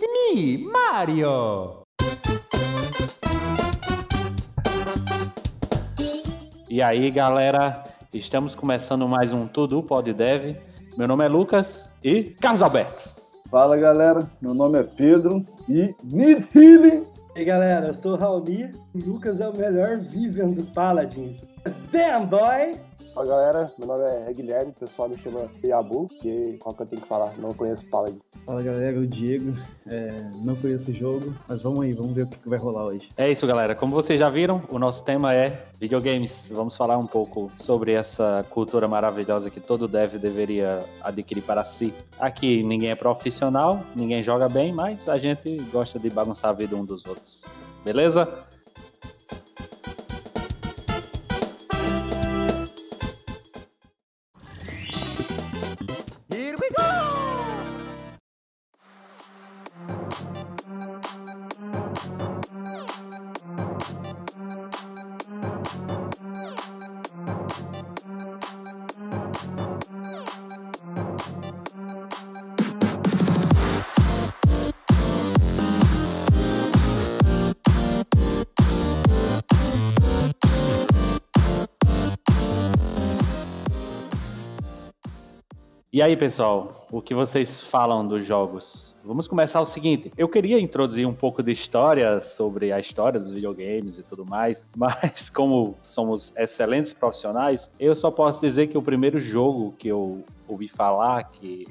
It's me, Mario! E aí, galera, estamos começando mais um Tudo Pode Dev. Meu nome é Lucas e Carlos Alberto. Fala galera, meu nome é Pedro e Need Healing. E aí galera, eu sou o Raoni, o Lucas é o melhor Vivian do Paladins. Damn boy! Fala galera, meu nome é Guilherme, o pessoal me chama Yabu, que qual que eu tenho que falar? Não conheço Paladin. Fala galera, o Diego. É, não conheço o jogo, mas vamos aí, vamos ver o que vai rolar hoje. É isso, galera. Como vocês já viram, o nosso tema é videogames. Vamos falar um pouco sobre essa cultura maravilhosa que todo dev deveria adquirir para si. Aqui ninguém é profissional, ninguém joga bem, mas a gente gosta de bagunçar a vida um dos outros. Beleza? E aí, pessoal, o que vocês falam dos jogos? Vamos começar o seguinte. Eu queria introduzir um pouco de história sobre a história dos videogames e tudo mais, mas como somos excelentes profissionais, eu só posso dizer que o primeiro jogo que eu ouvi falar, que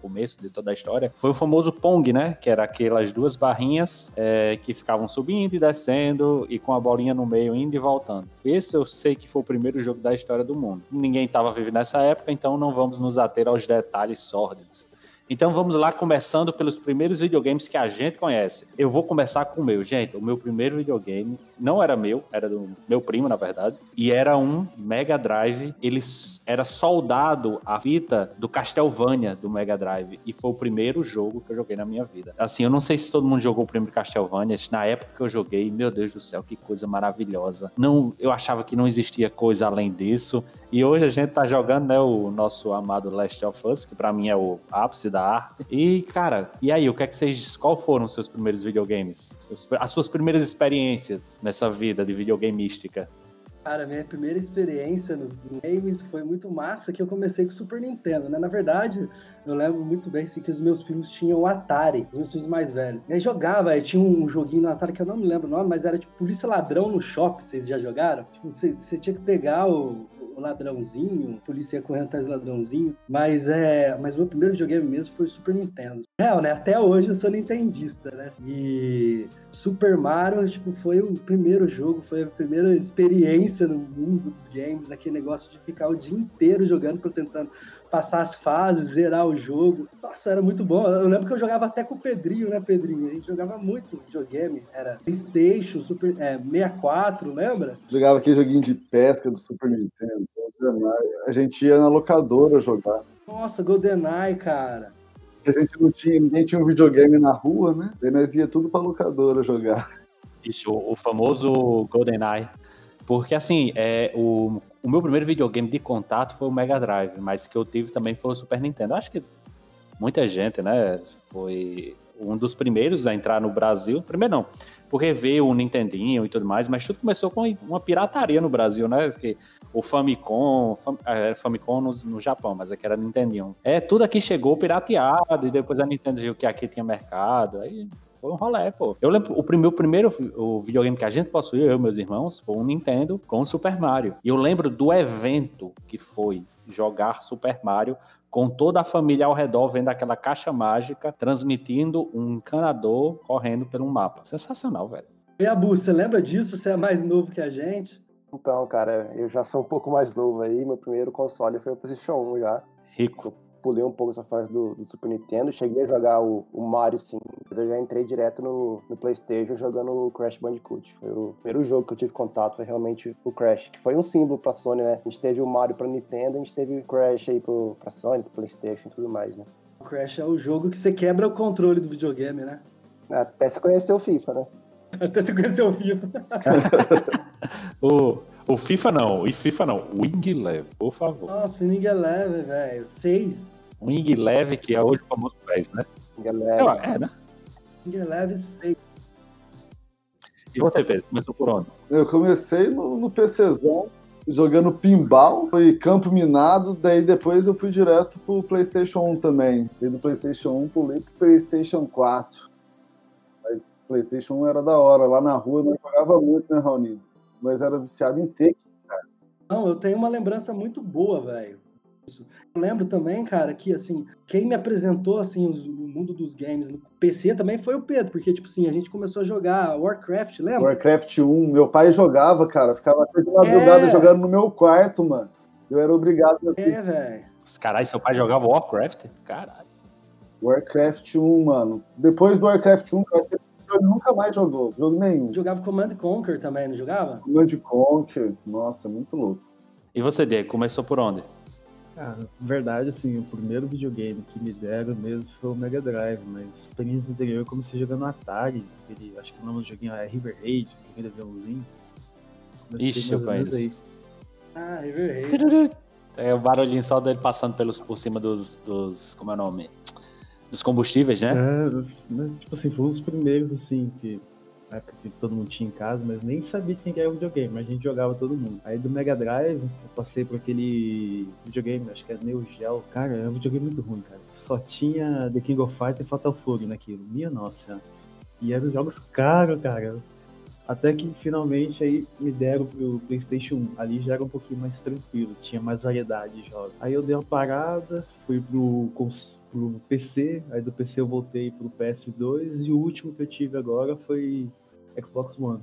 começo de toda a história, foi o famoso Pong, né? Que era aquelas duas barrinhas é, que ficavam subindo e descendo e com a bolinha no meio indo e voltando. Esse eu sei que foi o primeiro jogo da história do mundo. Ninguém estava vivendo nessa época, então não vamos nos ater aos detalhes sórdidos. Então vamos lá, começando pelos primeiros videogames que a gente conhece. Eu vou começar com o meu, gente. O meu primeiro videogame não era meu, era do meu primo, na verdade, e era um Mega Drive. Ele era soldado à fita do Castlevania do Mega Drive e foi o primeiro jogo que eu joguei na minha vida. Assim, eu não sei se todo mundo jogou o primeiro Castlevania, na época que eu joguei, meu Deus do céu, que coisa maravilhosa. Não, eu achava que não existia coisa além disso. E hoje a gente tá jogando, né, o nosso amado Last of Us, que para mim é o ápice da arte. E, cara, e aí, o que é que vocês. Qual foram os seus primeiros videogames? As suas primeiras experiências nessa vida de videogameística? Cara, minha primeira experiência nos games foi muito massa que eu comecei com o Super Nintendo, né? Na verdade, eu lembro muito bem assim, que os meus filhos tinham o Atari, os meus filhos mais velhos. E aí jogava, aí tinha um joguinho no Atari que eu não me lembro o nome, mas era tipo Polícia Ladrão no Shopping, vocês já jogaram? Tipo, você, você tinha que pegar o, ladrãozinho, polícia ia correndo atrás do ladrãozinho, mas é, mas o meu primeiro videogame mesmo foi Super Nintendo. Real, né? Até hoje eu sou nintendista, né? E Super Mario, tipo, foi o primeiro jogo, foi a primeira experiência no mundo dos games, naquele negócio de ficar o dia inteiro jogando, tentando passar as fases, zerar o jogo. Nossa, era muito bom. Eu lembro que eu jogava até com o Pedrinho, né, Pedrinho? A gente jogava muito videogame. Era PlayStation, Super, é, 64, lembra? Jogava aquele joguinho de pesca do Super Nintendo. A gente ia na locadora jogar. Nossa, GoldenEye, cara. A gente não tinha, ninguém tinha um videogame na rua, né? Daí nós ia tudo pra locadora jogar. Isso, o famoso GoldenEye. Porque, assim, é, o, o meu primeiro videogame de contato foi o Mega Drive, mas que eu tive também foi o Super Nintendo. Acho que muita gente, né, foi um dos primeiros a entrar no Brasil. Primeiro não, porque veio o Nintendinho e tudo mais, mas tudo começou com uma pirataria no Brasil, né? Que o Famicom, Fam, é, Famicom no, no, Japão, mas aqui era Nintendinho. É, tudo aqui chegou pirateado e depois a Nintendo viu que aqui tinha mercado, aí foi um rolê, pô. Eu lembro, o primeiro, o primeiro o videogame que a gente possuiu, eu e meus irmãos, foi um Nintendo com o Super Mario. E eu lembro do evento que foi jogar Super Mario com toda a família ao redor vendo aquela caixa mágica transmitindo um encanador correndo um mapa. Sensacional, velho. E a Bu, você lembra disso? Você é mais novo que a gente? Então, cara, eu já sou um pouco mais novo aí. Meu primeiro console foi o PlayStation 1 já. Rico. Pulei um pouco essa fase do, do Super Nintendo. Cheguei a jogar o, o, Mario, sim. Eu já entrei direto no, no, PlayStation jogando o Crash Bandicoot. Foi o primeiro jogo que eu tive contato, foi realmente o Crash, que foi um símbolo pra Sony, né? A gente teve o Mario pra Nintendo, a gente teve o Crash aí pro, pra Sony, pro PlayStation e tudo mais, né? O Crash é o jogo que você quebra o controle do videogame, né? Até você conhecer o FIFA, né? Até você conhecer o FIFA. o, o FIFA não, o FIFA não, o Wing Eleven, por favor. Nossa, o Wing Eleven, velho. Seis. Wing Eleven, que é hoje o famoso PES, né? Wing Eleven. É, né? Gear Leve 6. E você, Pedro? Começou por onde? Eu comecei no, no PCzão, jogando pinball, foi campo minado, daí depois eu fui direto pro PlayStation 1 também. E do PlayStation 1 pulei pro PlayStation 4. Mas o PlayStation 1 era da hora, lá na rua nós jogava muito, né, Raoni? Nós era viciado em Tekken. Não, eu tenho uma lembrança muito boa, velho. Isso. Eu lembro também, cara, que assim, quem me apresentou assim os- o mundo dos games no PC também foi o Pedro, porque tipo assim, a gente começou a jogar Warcraft, lembra? Warcraft 1, meu pai jogava, cara, ficava até de madrugada É. jogando no meu quarto, mano. Eu era obrigado a É, velho. Caralho, seu pai jogava Warcraft? Caralho. Warcraft 1, mano. Depois do Warcraft 1, cara, ele nunca mais jogou, jogo nenhum. Jogava Command Conquer também, não jogava? Command Conquer, nossa, muito louco. E você, Diego, começou por onde? Cara, na verdade, assim, o primeiro videogame que me deram mesmo foi o Mega Drive, mas experiência anterior eu comecei jogando Atari, aquele, acho que o nome do joguinho é River Raid, aquele aviãozinho. Comecei Ixi, eu conheço. Ah, River Raid. É o barulhinho só dele passando pelos, por cima dos, dos. Como é o nome? Dos combustíveis, né? É, né, tipo assim, foi um dos primeiros, assim, que na época que todo mundo tinha em casa, mas nem sabia quem que era o videogame, mas a gente jogava todo mundo. Aí do Mega Drive, eu passei por aquele videogame, acho que é Neo Geo. Cara, é um videogame muito ruim, cara. Só tinha The King of Fighters e Fatal Fury naquilo. Minha nossa. E eram jogos caros, cara. Até que finalmente aí me deram pro PlayStation 1. Ali já era um pouquinho mais tranquilo, tinha mais variedade de jogos. Aí eu dei uma parada, fui pro, cons- pro PC, aí do PC eu voltei pro PS2 e o último que eu tive agora foi Xbox One.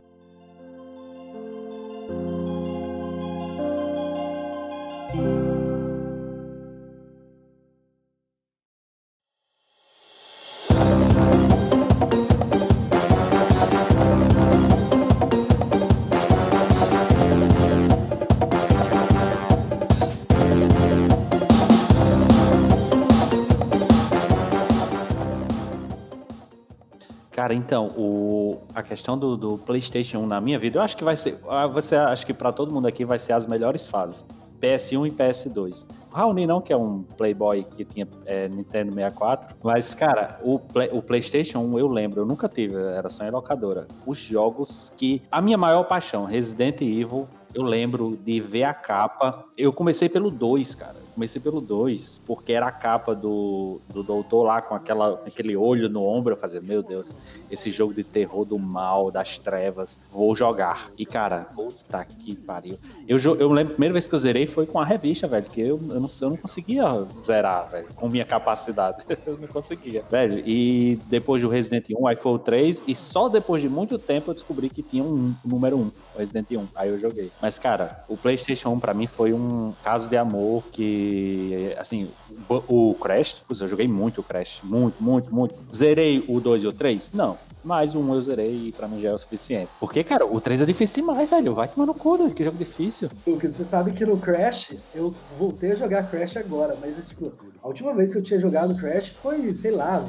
Cara, então, o, a questão do, do PlayStation 1 na minha vida, eu acho que vai ser. ah, Você acho que pra todo mundo aqui vai ser as melhores fases. PS1 e PS2. O Raoni não, que é um playboy que tinha é, Nintendo 64. Mas, cara, o, Play- o PlayStation 1 eu lembro, eu nunca tive, era só em locadora. Os jogos que. A minha maior paixão, Resident Evil, eu lembro de ver a capa. Eu comecei pelo 2, cara. Comecei pelo 2, porque era a capa do, do doutor lá com aquela, aquele olho no ombro. Eu fazia, meu Deus, esse jogo de terror do mal, das trevas, vou jogar. E, cara, puta que pariu. Eu, eu lembro, a primeira vez que eu zerei foi com a revista, velho, que eu, eu, não, eu não conseguia zerar, velho, com minha capacidade. eu não conseguia, velho. E depois do Resident 1, aí foi o 3, e só depois de muito tempo eu descobri que tinha um, um número 1, o Resident 1. Aí eu joguei. Mas, cara, o PlayStation 1 pra mim foi um caso de amor que, assim, o, Crash, eu joguei muito o Crash, muito, muito, muito. Zerei o 2 e o 3? Não. Mas um eu zerei e pra mim já é o suficiente. Porque, cara, o 3 é difícil demais, velho. Vai tomar no cu, que jogo difícil. Lucas, você sabe que no Crash, eu voltei a jogar Crash agora, mas tipo, a última vez que eu tinha jogado Crash foi, sei lá,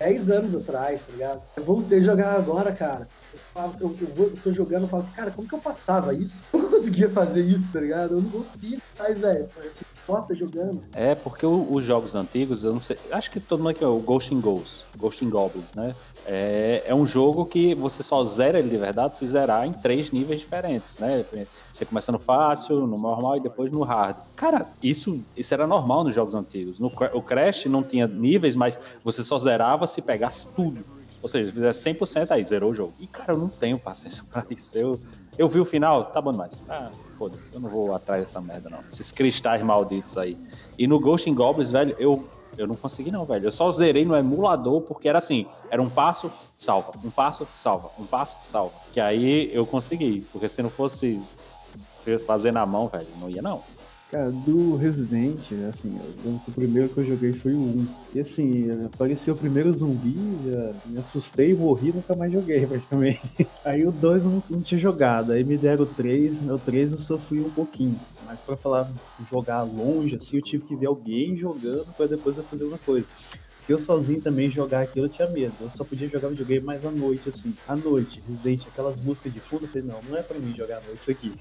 10 anos atrás, tá ligado? Eu voltei a jogar agora, cara. Eu, eu, eu eu tô jogando e falo, cara, como que eu passava isso? Eu não conseguia fazer isso, tá ligado? Eu não consigo. Ai, velho, foda jogando. É, porque o- os jogos antigos, eu não sei. Acho que todo mundo aqui é o Ghost in Ghosts, Ghost in Goblins, né? É, é um jogo que você só zera ele de verdade se zerar em três níveis diferentes, né? Você começa no fácil, no normal e depois no hard. Cara, isso, isso era normal nos jogos antigos. No, o Crash não tinha níveis, mas você só zerava se pegasse tudo. Ou seja, se fizesse 100%, aí zerou o jogo. E, cara, eu não tenho paciência pra isso. Eu, eu vi o final, tá bom demais. Ah, foda-se, eu não vou atrás dessa merda, não. Esses cristais malditos aí. E no Ghost in Goblins, velho, eu, eu não consegui não, velho. Eu só zerei no emulador porque era assim, era um passo, salva, um passo, salva, um passo, salva. Que aí eu consegui, porque se não fosse fazer na mão, velho, não ia não. Cara, do Resident, assim, lembro que o primeiro que eu joguei foi o 1. E assim, apareceu o primeiro zumbi, me assustei, morri nunca mais joguei praticamente. Aí o 2 eu não, não tinha jogado, aí me deram o 3, o 3 eu sofri um pouquinho. Mas pra falar jogar longe, assim, eu tive que ver alguém jogando pra depois eu fazer uma coisa. Eu sozinho também jogar aquilo eu tinha medo. Eu só podia jogar videogame mais à noite, assim. À noite, Resident, aquelas músicas de fundo, eu falei, não, não é pra mim jogar à noite isso aqui.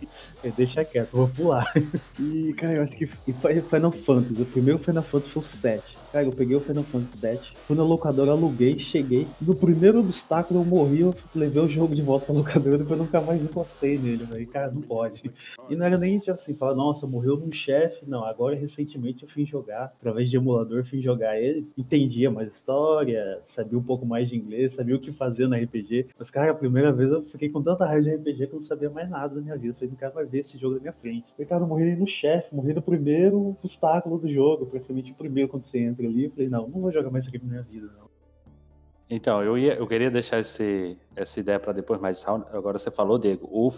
Eu deixa quieto, eu vou pular. E, cara, eu acho que e Fi- Final Fantasy, o primeiro Final Fantasy foi o 7. Cara, eu peguei o Final Fantasy X, fui na locadora, aluguei, cheguei. No primeiro obstáculo eu morri, eu levei o jogo de volta pra locadora e depois nunca mais encostei nele, velho. Cara, não pode. E não era nem tipo assim, falar, nossa, morreu num chefe. Não, agora recentemente eu fui jogar, através de emulador, fui jogar ele. Entendia mais história, sabia um pouco mais de inglês, sabia o que fazer no RPG. Mas, cara, a primeira vez eu fiquei com tanta raiva de RPG que eu não sabia mais nada da minha vida. falei, não quero mais ver esse jogo na minha frente. falei, cara, eu morri no chefe, morri no primeiro obstáculo do jogo, praticamente o primeiro quando você entra ali. Eu falei, não, não vou jogar mais isso aqui na minha vida, não. Então, eu, ia, eu queria deixar esse, essa ideia para depois, mas agora você falou, Diego, o,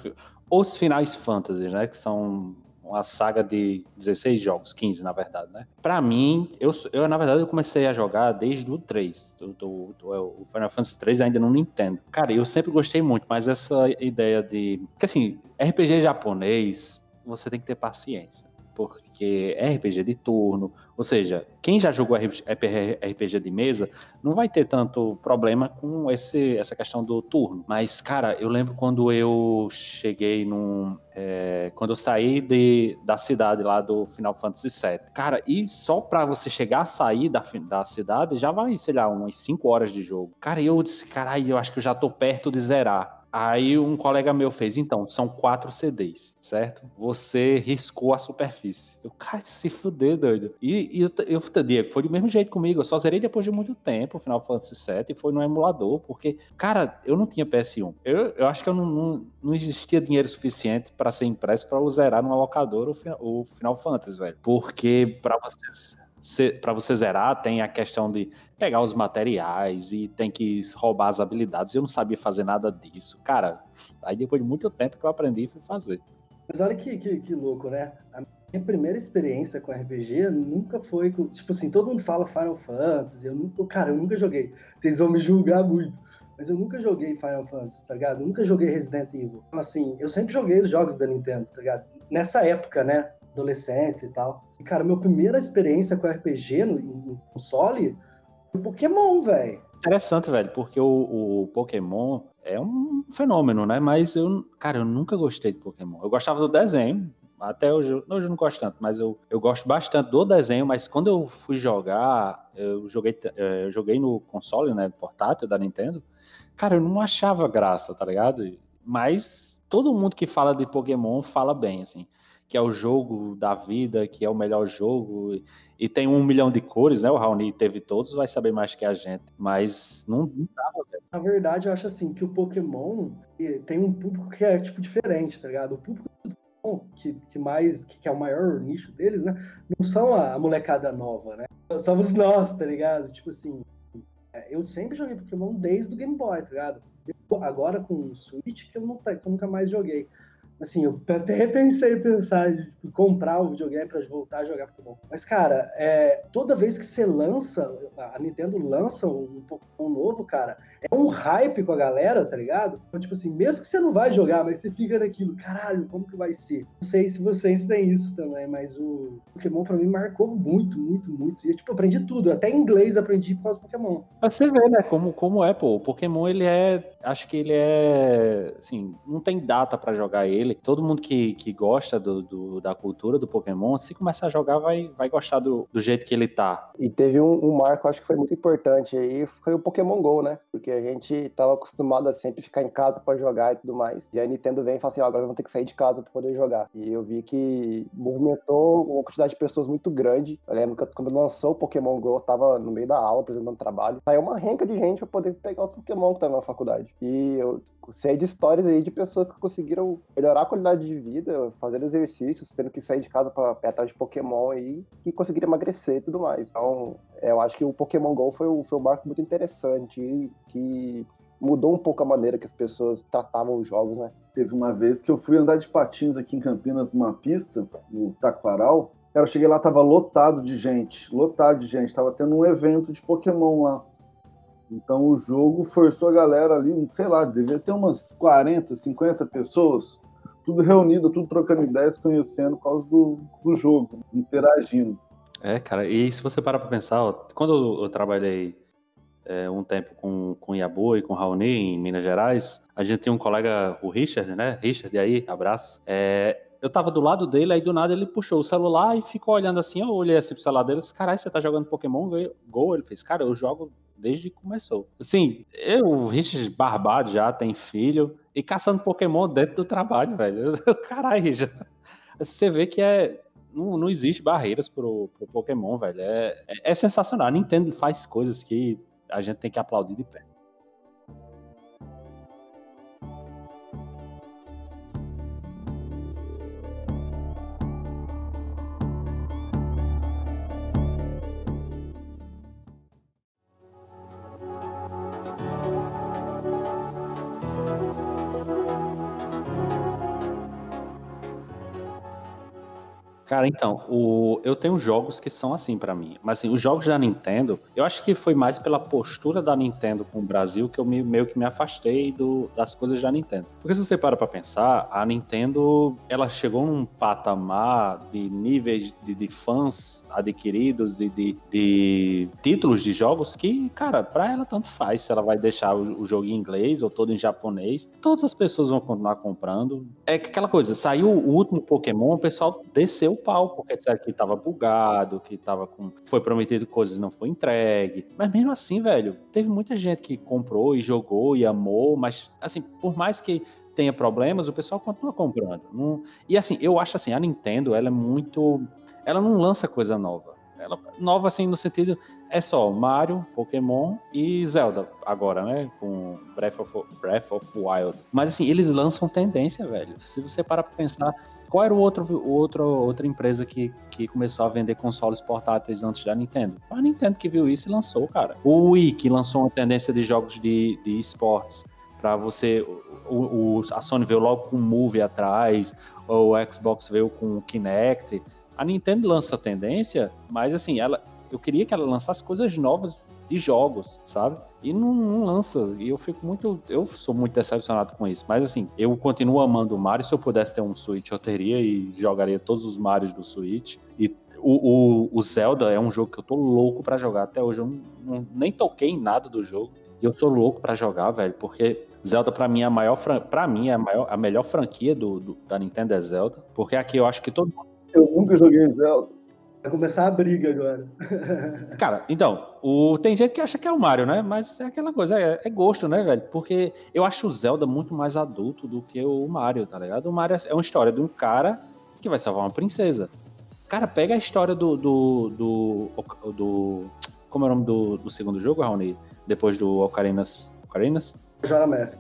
os finais fantasy, né, que são uma saga de 16 jogos, 15 na verdade, né? Pra mim, eu, eu na verdade eu comecei a jogar desde o 3, do, do, do, o Final Fantasy 3 ainda no Nintendo. Cara, eu sempre gostei muito, mas essa ideia de... Porque assim, RPG japonês, você tem que ter paciência porque é RPG de turno, ou seja, quem já jogou RPG de mesa não vai ter tanto problema com esse, essa questão do turno. Mas, cara, eu lembro quando eu cheguei num. É, quando eu saí de, da cidade lá do Final Fantasy VII. Cara, e só pra você chegar a sair da, da cidade já vai, sei lá, umas 5 horas de jogo. Cara, eu disse, caralho, eu acho que eu já tô perto de zerar. Aí um colega meu fez, então, são quatro CDs, certo? Você riscou a superfície. Eu, cara, se fuder, doido. E, e eu, eu, Diego, foi do mesmo jeito comigo. Eu só zerei depois de muito tempo, Final Fantasy VII, e foi no emulador, porque, cara, eu não tinha PS1. Eu, eu acho que eu não, não, não existia dinheiro suficiente para ser impresso para eu zerar numa locadora o, o Final Fantasy, velho. Porque para vocês para você zerar, tem a questão de pegar os materiais e tem que roubar as habilidades. Eu não sabia fazer nada disso. Cara, aí depois de muito tempo que eu aprendi e fui fazer. Mas olha que, que, que louco, né? A minha primeira experiência com RPG nunca foi com. Tipo assim, todo mundo fala Final Fantasy. Eu nunca, cara, eu nunca joguei. Vocês vão me julgar muito. Mas eu nunca joguei Final Fantasy, tá ligado? Eu nunca joguei Resident Evil. Assim, eu sempre joguei os jogos da Nintendo, tá ligado? Nessa época, né? adolescência e tal. Cara, minha primeira experiência com RPG no, no console foi Pokémon, velho. Interessante, velho, porque o, o, Pokémon é um fenômeno, né? Mas eu, cara, eu nunca gostei de Pokémon. Eu gostava do desenho, até hoje, hoje eu não gosto tanto, mas eu, eu gosto bastante do desenho, mas quando eu fui jogar, eu joguei, é, eu joguei no console, né, portátil da Nintendo, cara, eu não achava graça, tá ligado? Mas todo mundo que fala de Pokémon fala bem, assim que é o jogo da vida, que é o melhor jogo, e tem um milhão de cores, né? O Raoni teve todos, vai saber mais que a gente. Mas não, dava, velho. Na verdade, eu acho assim que o Pokémon tem um público que é tipo diferente, tá ligado? O público do Pokémon, que, que mais, que é o maior nicho deles, né? Não são a molecada nova, né? Somos nós, tá ligado? Tipo assim, é, eu sempre joguei Pokémon desde o Game Boy, tá ligado? Agora com o Switch que eu, não, que eu nunca mais joguei. Assim, eu até repensei pensar de tipo, comprar o videogame para voltar a jogar Pokémon. Mas, cara, é, toda vez que você lança, a Nintendo lança um Pokémon novo, cara, é um hype com a galera, tá ligado? Então, tipo assim, mesmo que você não vai jogar, mas você fica naquilo, caralho, como que vai ser? Não sei se vocês têm isso também, mas o Pokémon pra mim marcou muito, muito, muito. E eu, tipo, aprendi tudo, até inglês aprendi por causa do Pokémon. Você vê, né, como, como é, pô, o Pokémon, ele é, acho que ele é, assim, não tem data para jogar ele. Todo mundo que, que gosta do, do, da cultura do Pokémon, se começar a jogar, vai, vai gostar do, do jeito que ele tá. E teve um, um marco, acho que foi muito importante aí, foi o Pokémon GO, né? Porque a gente tava acostumado a sempre ficar em casa para jogar e tudo mais. E a Nintendo vem e fala assim: ó, agora vamos ter que sair de casa para poder jogar. E eu vi que movimentou uma quantidade de pessoas muito grande. Eu lembro que quando lançou o Pokémon Go, eu tava no meio da aula apresentando trabalho. Saiu uma renca de gente para poder pegar os Pokémon que estavam na faculdade. E eu sei de histórias aí de pessoas que conseguiram melhorar a qualidade de vida, fazendo exercícios, tendo que sair de casa para atrás de Pokémon e conseguiram emagrecer e tudo mais. Então, eu acho que o Pokémon GO foi, foi um marco muito interessante que mudou um pouco a maneira que as pessoas tratavam os jogos, né? Teve uma vez que eu fui andar de patins aqui em Campinas, numa pista, no Taquaral. Cara, eu cheguei lá, tava lotado de gente, lotado de gente. Tava tendo um evento de Pokémon lá. Então o jogo forçou a galera ali, sei lá, devia ter umas 40, 50 pessoas, tudo reunido, tudo trocando ideias, conhecendo por causa do, do jogo, interagindo. É, cara, e se você parar pra pensar, ó, quando eu, eu trabalhei é, um tempo com, com Iabu e com Raoni em Minas Gerais, a gente tem um colega, o Richard, né? Richard, aí, abraço. É, eu tava do lado dele, aí do nada ele puxou o celular e ficou olhando assim, eu olhei assim pro celular dele e disse, caralho, você tá jogando Pokémon Go? Ele fez, cara, eu jogo desde que começou. Assim, eu, o Richard barbado já, tem filho, e caçando Pokémon dentro do trabalho, velho. Caralho, Richard. Você vê que é não, não existe barreiras pro, pro Pokémon, velho. É, é, é, sensacional. A Nintendo faz coisas que a gente tem que aplaudir de pé. Cara, então, o, eu tenho jogos que são assim para mim. Mas assim, os jogos da Nintendo, eu acho que foi mais pela postura da Nintendo com o Brasil que eu me, meio que me afastei do, das coisas da Nintendo. Porque se você para pra pensar, a Nintendo, ela chegou num patamar de níveis de, de fãs adquiridos e de, de, títulos de jogos que, cara, pra ela tanto faz se ela vai deixar o, o jogo em inglês ou todo em japonês. Todas as pessoas vão continuar comprando. É aquela coisa, saiu o último Pokémon, o pessoal desceu pau, porque disseram que tava bugado, que tava com. Foi prometido coisas e não foi entregue. Mas mesmo assim, velho, teve muita gente que comprou e jogou e amou, mas assim, por mais que tenha problemas, o pessoal continua comprando. Não... E assim, eu acho assim, a Nintendo, ela é muito. Ela não lança coisa nova. Ela, nova, assim, no sentido, é só Mario, Pokémon e Zelda, agora, né? Com Breath of, Breath of Wild. Mas, assim, eles lançam tendência, velho. Se você parar pra pensar, qual era o outro, outro outra empresa que, que começou a vender consoles portáteis antes da Nintendo? Foi a Nintendo que viu isso e lançou, cara. O Wii, que lançou uma tendência de jogos de, de esportes para você. O, o, a Sony veio logo com o Move atrás, o Xbox veio com o Kinect. A Nintendo lança tendência, mas assim, ela, eu queria que ela lançasse coisas novas de jogos, sabe? E não, não, lança. E eu fico muito. Eu sou muito decepcionado com isso. Mas assim, eu continuo amando o Mario. Se eu pudesse ter um Switch, eu teria e jogaria todos os Marios do Switch. E o, o, o Zelda é um jogo que eu tô louco para jogar. Até hoje eu não, não, nem toquei em nada do jogo. E eu tô louco para jogar, velho, porque Zelda para mim é a maior para mim é a, maior, a melhor franquia do, do, da Nintendo é Zelda, porque aqui eu acho que todo Eu nunca joguei Zelda. Vai começar a briga agora. Cara, então, o... tem gente que acha que é o Mario, né? Mas é aquela coisa, é, é, gosto, né, velho? Porque eu acho o Zelda muito mais adulto do que o Mario, tá ligado? O Mario é uma história de um cara que vai salvar uma princesa. Cara, pega a história do. do, do, do como é o nome do, do segundo jogo, Raoni? Depois do Ocarinas. Ocarinas? Majora Mask.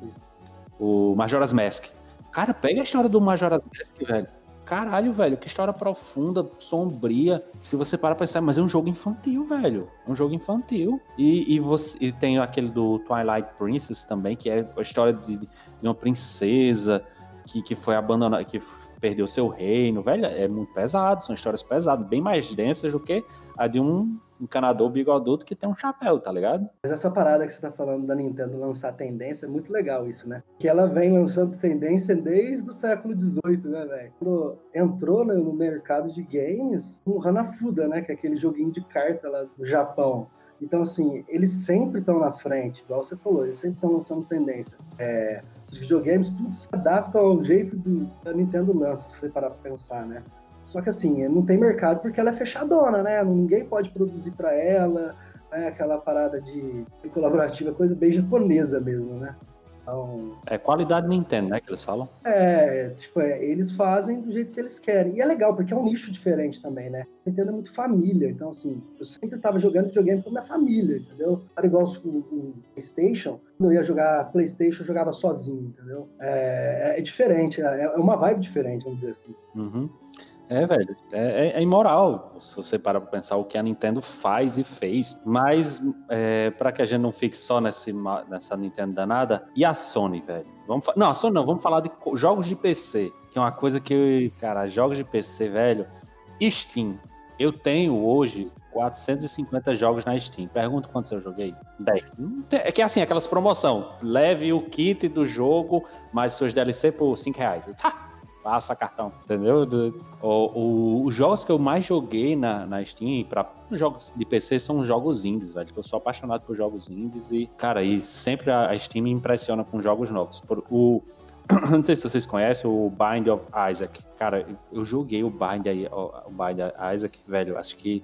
O Majora's Mask. Cara, pega a história do Majora's Mask, velho caralho, velho, que história profunda, sombria. Se você para pra pensar, mas é um jogo infantil, velho. É um jogo infantil. E, e, você, e tem aquele do Twilight Princess também, que é a história de, de uma princesa que, que foi abandonada, que perdeu seu reino, velho. É muito pesado, são histórias pesadas, bem mais densas do que a de um encanador bigodudo que tem um chapéu, tá ligado? Mas essa parada que você tá falando da Nintendo lançar tendência é muito legal isso, né? Que ela vem lançando tendência desde o século XVIII, né, velho? Quando entrou né, no mercado de games, o Hanafuda, né? Que é aquele joguinho de carta lá do Japão. Então, assim, eles sempre estão na frente, igual você falou, eles sempre estão lançando tendência. É, os videogames, tudo se adapta ao jeito do, da Nintendo lança, se você parar pra pensar, né? Só que assim, não tem mercado porque ela é fechadona, né? Ninguém pode produzir para ela, né? aquela parada de, colaborativa, coisa bem japonesa mesmo, né? Então, é qualidade Nintendo, né? Que eles falam. É, tipo, é, eles fazem do jeito que eles querem. E é legal, porque é um nicho diferente também, né? Nintendo é muito família. Então, assim, eu sempre tava jogando videogame com minha família, entendeu? Era igual o, o PlayStation. Quando eu ia jogar PlayStation, eu jogava sozinho, entendeu? É, é diferente, é, é uma vibe diferente, vamos dizer assim. Uhum. É, velho, é, é, é, imoral se você parar pra pensar o que a Nintendo faz e fez. Mas, é, para que a gente não fique só nesse, nessa Nintendo danada, e a Sony, velho? Vamos não, a Sony não, vamos falar de jogos de PC, que é uma coisa que, cara, jogos de PC, velho. Steam. Eu tenho hoje 450 jogos na Steam. Pergunto quantos eu joguei? 10. É que é assim, aquelas promoção. Leve o kit do jogo, mais seus DLC por 5 reais. Tá, passa cartão, entendeu? O, o, os jogos que eu mais joguei na, na Steam, para jogos de PC, são jogos indies, velho. Eu sou apaixonado por jogos indies e, cara, e sempre a, Steam me impressiona com jogos novos. Por, o, não sei se vocês conhecem o Bind of Isaac. Cara, eu joguei o Bind o Bind Isaac, velho, acho que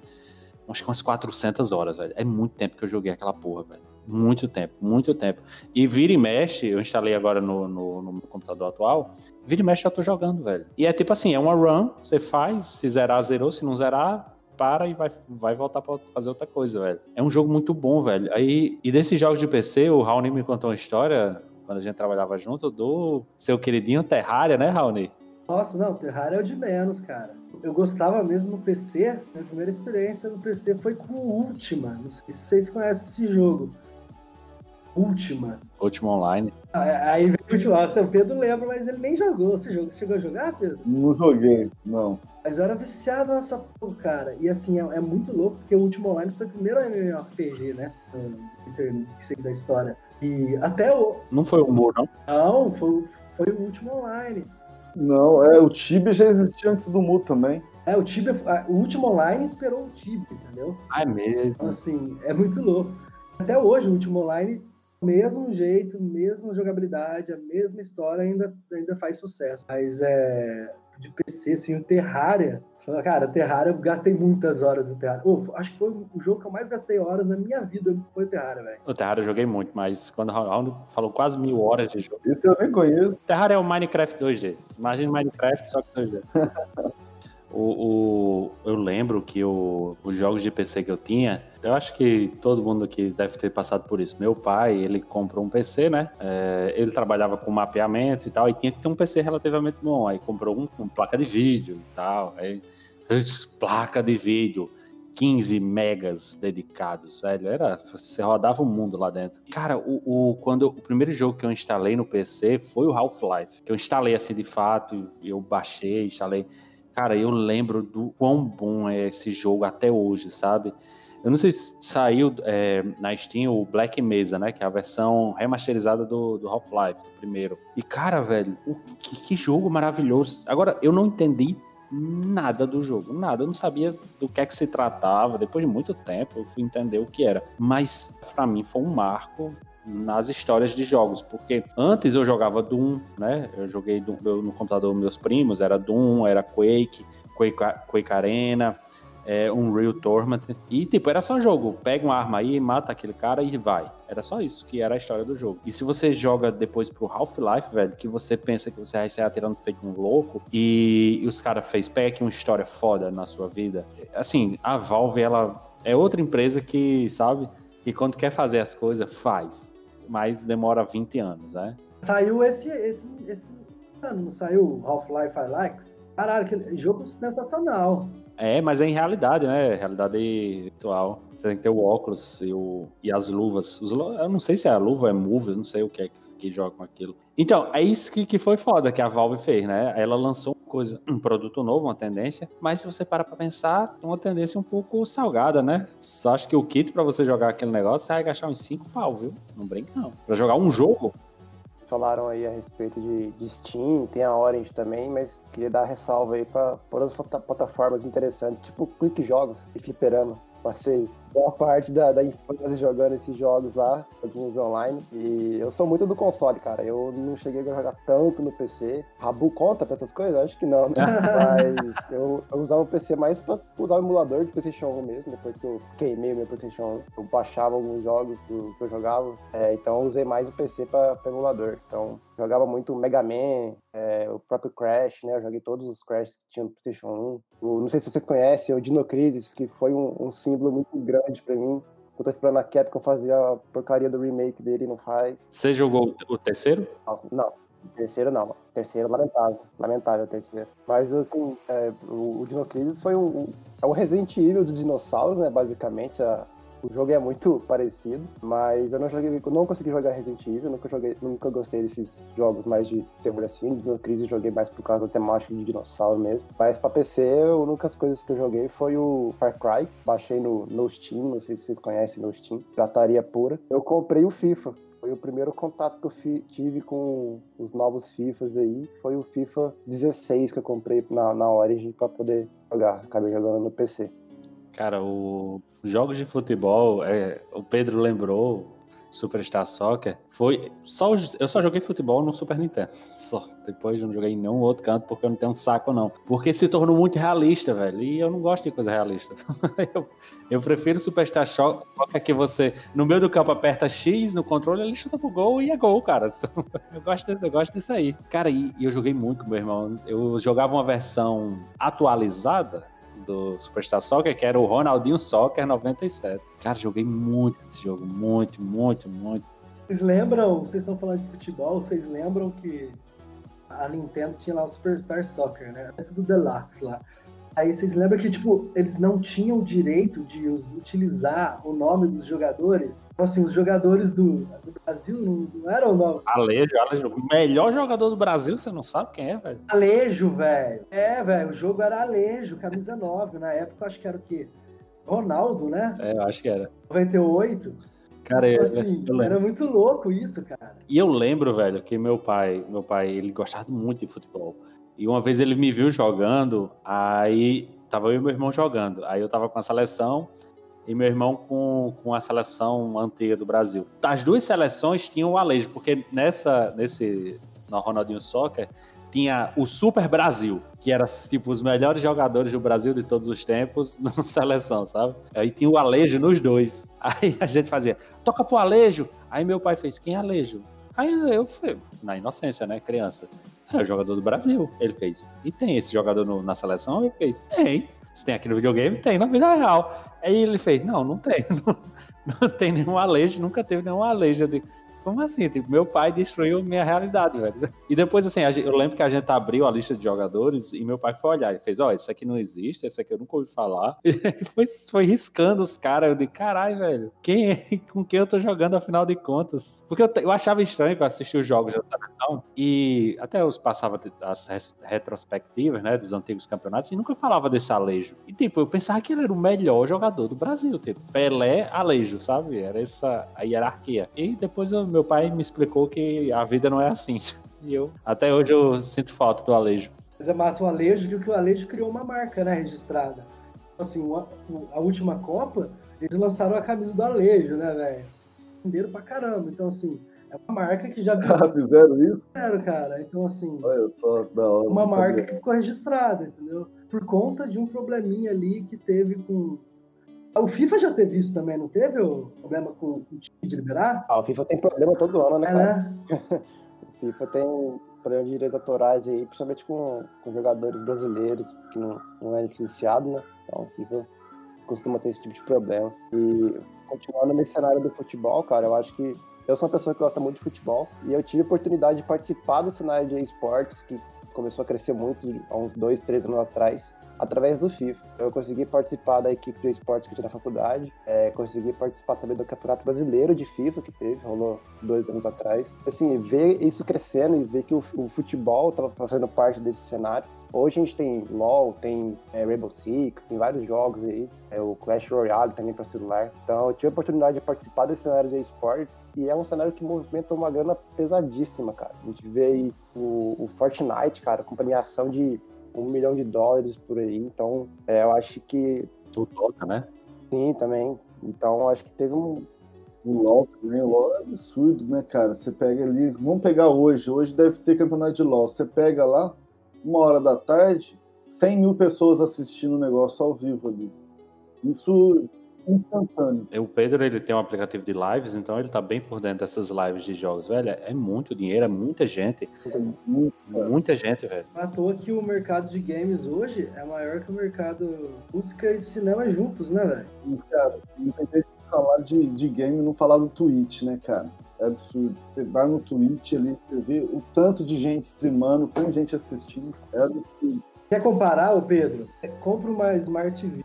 acho que umas 400 horas, velho. É muito tempo que eu joguei aquela porra, velho. Muito tempo, muito tempo. E vira e mexe, eu instalei agora no, no, no computador atual, vira e mexe eu tô jogando, velho. E é tipo assim, é uma run, você faz, se zerar, zerou, se não zerar, para e vai, vai voltar para fazer outra coisa, velho. É um jogo muito bom, velho. Aí, e desses jogos de PC, o Raoni me contou uma história, quando a gente trabalhava junto, do seu queridinho Terraria, né, Raoni? Nossa, não, Terraria é o de menos, cara. Eu gostava mesmo no PC, minha primeira experiência no PC foi com o Ultima. Não sei se vocês conhecem esse jogo. Ultima. Ultima Online. Ah, Aí veio o Nossa, o Pedro lembra, mas ele nem jogou. Você jogou, chegou a jogar, Pedro? Não joguei, não. Mas eu era viciado nessa porra, cara. E assim, é, é muito louco, porque o Ultima Online foi o primeiro MMORPG, né? Que sei da história. E até o. Não foi o Mu, não? Não, foi, foi o Ultima Online. Não, é, o Tibia já existia antes do Mu também. É, o Tibia, o Ultima Online esperou o Tibia, entendeu? Ah, é mesmo. Então, assim, é muito louco. Até hoje, o Ultima Online, mesmo jeito, mesma jogabilidade, a mesma história, ainda, ainda faz sucesso. Mas é. De PC, assim, o Terraria. Cara, Terraria, eu gastei muitas horas no Terraria. Oh, acho que foi o jogo que eu mais gastei horas na minha vida, foi o Terraria, velho. O Terraria eu joguei muito, mas quando o Raul falou quase mil horas de jogo. Esse eu nem conheço. Terraria é o Minecraft 2D. Imagina Minecraft, só que 2D. O, o, eu lembro que o, os jogos de PC que eu tinha, eu acho que todo mundo aqui deve ter passado por isso. Meu pai, ele comprou um PC, né? É, ele trabalhava com mapeamento e tal, e tinha que ter um PC relativamente bom. Aí comprou um com placa de vídeo e tal. Aí, placa de vídeo. 15 megas dedicados, velho. Era, você rodava o mundo lá dentro. Cara, o, o, quando, o primeiro jogo que eu instalei no PC foi o Half-Life. Que eu instalei assim de fato, eu baixei, instalei. Cara, eu lembro do quão bom é esse jogo até hoje, sabe? Eu não sei se saiu é, na Steam o Black Mesa, né? Que é a versão remasterizada do, do Half-Life, do primeiro. E, cara, velho, o, que, que jogo maravilhoso. Agora, eu não entendi nada do jogo, nada. Eu não sabia do que é que se tratava. Depois de muito tempo, eu fui entender o que era. Mas, para mim, foi um marco nas histórias de jogos, porque antes eu jogava Doom, né? Eu joguei Doom, no computador meus primos, era Doom, era Quake, Quake, Quake Arena, é, Unreal Tournament, e tipo, era só jogo, pega uma arma aí, mata aquele cara e vai. Era só isso que era a história do jogo. E se você joga depois pro Half-Life, velho, que você pensa que você vai sair atirando feito um louco, e, e os caras fez pack uma história foda na sua vida, assim, a Valve, ela é outra empresa que, sabe, que quando quer fazer as coisas, faz mas demora 20 anos, né? Saiu esse, esse, esse ano, não saiu Half-Life Alyx? Caralho, que jogo sensacional. É, mas é em realidade, né? Realidade virtual. Você tem que ter o óculos e, o, e as luvas. Os, eu não sei se a luva é move, eu não sei o que é que joga com aquilo. Então, é isso que, que foi foda que a Valve fez, né? Ela lançou uma coisa, um produto novo, uma tendência, mas se você para pra pensar, uma tendência um pouco salgada, né? Só acho que o kit para você jogar aquele negócio, você vai gastar uns 5 pau, viu? Não brinca não. Pra jogar um jogo, falaram aí a respeito de, de, Steam, tem a Orange também, mas queria dar ressalva aí para outras plataformas interessantes, tipo Quick Jogos e Fliperama. Passei boa parte da, da infância jogando esses jogos lá, joguinhos online. E eu sou muito do console, cara. Eu não cheguei a jogar tanto no PC. Rabu conta pra essas coisas? Acho que não, né? Mas eu, eu, usava o PC mais pra usar o emulador de PlayStation 1 mesmo. Depois que eu queimei o meu PlayStation 1, eu baixava alguns jogos do, que eu jogava. É, então eu usei mais o PC pra, pra emulador. Então jogava muito Mega Man, é, o próprio Crash, né? Eu joguei todos os Crash que tinha no PlayStation 1. O, não sei se vocês conhecem o Dino Crisis, que foi um, um símbolo muito grande para mim. Eu tô esperando a Capcom fazer a porcaria do remake dele e não faz. Você jogou o terceiro? Nossa, não. O terceiro não. O terceiro, lamentável. Lamentável o terceiro. Mas, assim, é, o, o Dino Crisis foi um, um, é um Resident Evil de dinossauros, né? Basicamente, a, o jogo é muito parecido, mas eu não joguei, eu não consegui jogar Resident Evil, nunca joguei, nunca gostei desses jogos mais de terror assim. No Crise joguei mais por causa da temática de dinossauro mesmo. Mas pra PC, a única coisas que eu joguei foi o Far Cry, baixei no, no Steam, não sei se vocês conhecem no Steam, pirataria pura. Eu comprei o FIFA, foi o primeiro contato que eu tive com os novos FIFAs aí. Foi o FIFA 16 que eu comprei na, na Origin para poder jogar. Acabei jogando no PC. Cara, o jogos de futebol, é, o Pedro lembrou, Superstar Soccer foi só eu só joguei futebol no Super Nintendo. Só. Depois não joguei em nenhum outro canto porque eu não tenho um saco não. Porque se tornou muito realista, velho. E eu não gosto de coisa realista. eu, eu prefiro Superstar Soccer que você no meio do campo aperta X no controle, ele chuta pro gol e é gol, cara. Eu gosto, eu gosto disso aí. Cara, e, e eu joguei muito com meu irmão. Eu jogava uma versão atualizada do Superstar Soccer, que era o Ronaldinho Soccer 97. Cara, joguei muito esse jogo, muito, muito, muito. Vocês lembram, vocês estão falando de futebol, vocês lembram que a Nintendo tinha lá o Superstar Soccer, né? Antes do Deluxe lá. Aí vocês lembram que, tipo, eles não tinham o direito de utilizar o nome dos jogadores? Então, assim, os jogadores do, do Brasil não, não eram o nome. Alejo, Alejo, o melhor jogador do Brasil, você não sabe quem é, velho? Alejo, velho. É, velho, o jogo era Alejo, camisa 9. Na época, eu acho que era o quê? Ronaldo, né? É, eu acho que era. 98. Cara, eu, assim, eu era muito louco isso, cara. E eu lembro, velho, que meu pai, meu pai, ele gostava muito de futebol. E uma vez ele me viu jogando, aí tava eu e meu irmão jogando. Aí eu tava com a seleção e meu irmão com, com a seleção antiga do Brasil. As duas seleções tinham o Alejo, porque nessa, nesse, no Ronaldinho Soccer, tinha o Super Brasil, que era tipo os melhores jogadores do Brasil de todos os tempos na seleção, sabe? Aí tinha o Alejo nos dois. Aí a gente fazia, toca pro Alejo. Aí meu pai fez, quem é Alejo? Aí eu fui, na inocência, né, criança. É o jogador do Brasil. Ele fez. E tem esse jogador no- na seleção? Ele fez. Tem. Se tem aqui no videogame, tem na vida real. Aí ele fez, não, não tem. Não, não tem nenhum alejo, nunca teve nenhum alejo. Digo, como assim? Tipo, meu pai destruiu minha realidade, velho. E depois, assim, gente- eu lembro que a gente abriu a lista de jogadores e meu pai foi olhar. Ele fez, ó, esse aqui não existe, esse aqui eu nunca ouvi falar. E foi, foi riscando os caras. Eu digo, caralho, velho, quem é, com quem eu tô jogando afinal de contas? Porque eu, eu achava estranho que eu assistia os jogos da seleção e até eu passava as retrospectivas, né, dos antigos campeonatos e nunca falava desse Alejo. E, tipo, eu pensava que ele era o melhor jogador do Brasil, tipo, Pelé, Alejo, sabe? Era essa a hierarquia. E depois o meu pai me explicou que a vida não é assim. E eu, até hoje eu sinto falta do Alejo. Mas é massa o Alejo, que o Alejo criou uma marca, né, registrada. Assim, a última Copa, eles lançaram a camisa do Alejo, né, velho? Venderam pra caramba. Então, assim, é uma marca que já Ah, fizeram isso? fizeram, cara. Então, assim, Olha só, da hora. uma não marca sabia. que ficou registrada, entendeu? Por conta de um probleminha ali que teve com. O FIFA já teve isso também, não teve o problema com o time de liberar? Ah, o FIFA tem problema todo ano, né, É, cara? né? O FIFA tem problema de direitos autorais aí, principalmente com, com jogadores brasileiros, que não, não é licenciado, né? Então o FIFA costuma ter esse tipo de problema. E continuando nesse cenário do futebol, cara, eu acho que eu sou uma pessoa que gosta muito de futebol e eu tive a oportunidade de participar do cenário de esportes, que começou a crescer muito há uns dois, três anos atrás, através do FIFA. Eu consegui participar da equipe de esportes que tinha na faculdade, é, consegui participar também do Campeonato Brasileiro de FIFA, que teve, rolou dois anos atrás. Assim, ver isso crescendo e ver que o, o futebol estava fazendo parte desse cenário. Hoje a gente tem LoL, tem é, Rainbow Six, tem vários jogos aí, é, o Clash Royale também para celular. Então eu tive a oportunidade de participar desse cenário de esportes e é um cenário que movimenta uma grana pesadíssima, cara. A gente vê aí o, o Fortnite, cara, com premiação de um milhão de dólares por aí. Então é, eu acho que O Dota, né? sim também. Então eu acho que teve um, O LOL também, o LOL é absurdo, né, cara? Você pega ali, vamos pegar hoje, hoje deve ter campeonato de LOL. Você pega lá, uma hora da tarde, 100 mil pessoas assistindo o negócio ao vivo ali. Isso instantâneo. O Pedro, ele tem um aplicativo de lives, então ele tá bem por dentro dessas lives de jogos. Velho, é muito dinheiro, é muita gente. Muito, Muita gente, velho. Não é À toa que o mercado de games hoje é maior que o mercado música e cinema juntos, né, velho? E, cara, não tem jeito de falar de, de game e não falar do Twitch, né, cara? É absurdo. Você vai no Twitch ali, você vê o tanto de gente streamando, o tanto de gente assistindo. É absurdo. Quer comparar, ô Pedro? É, Compra uma Smart TV.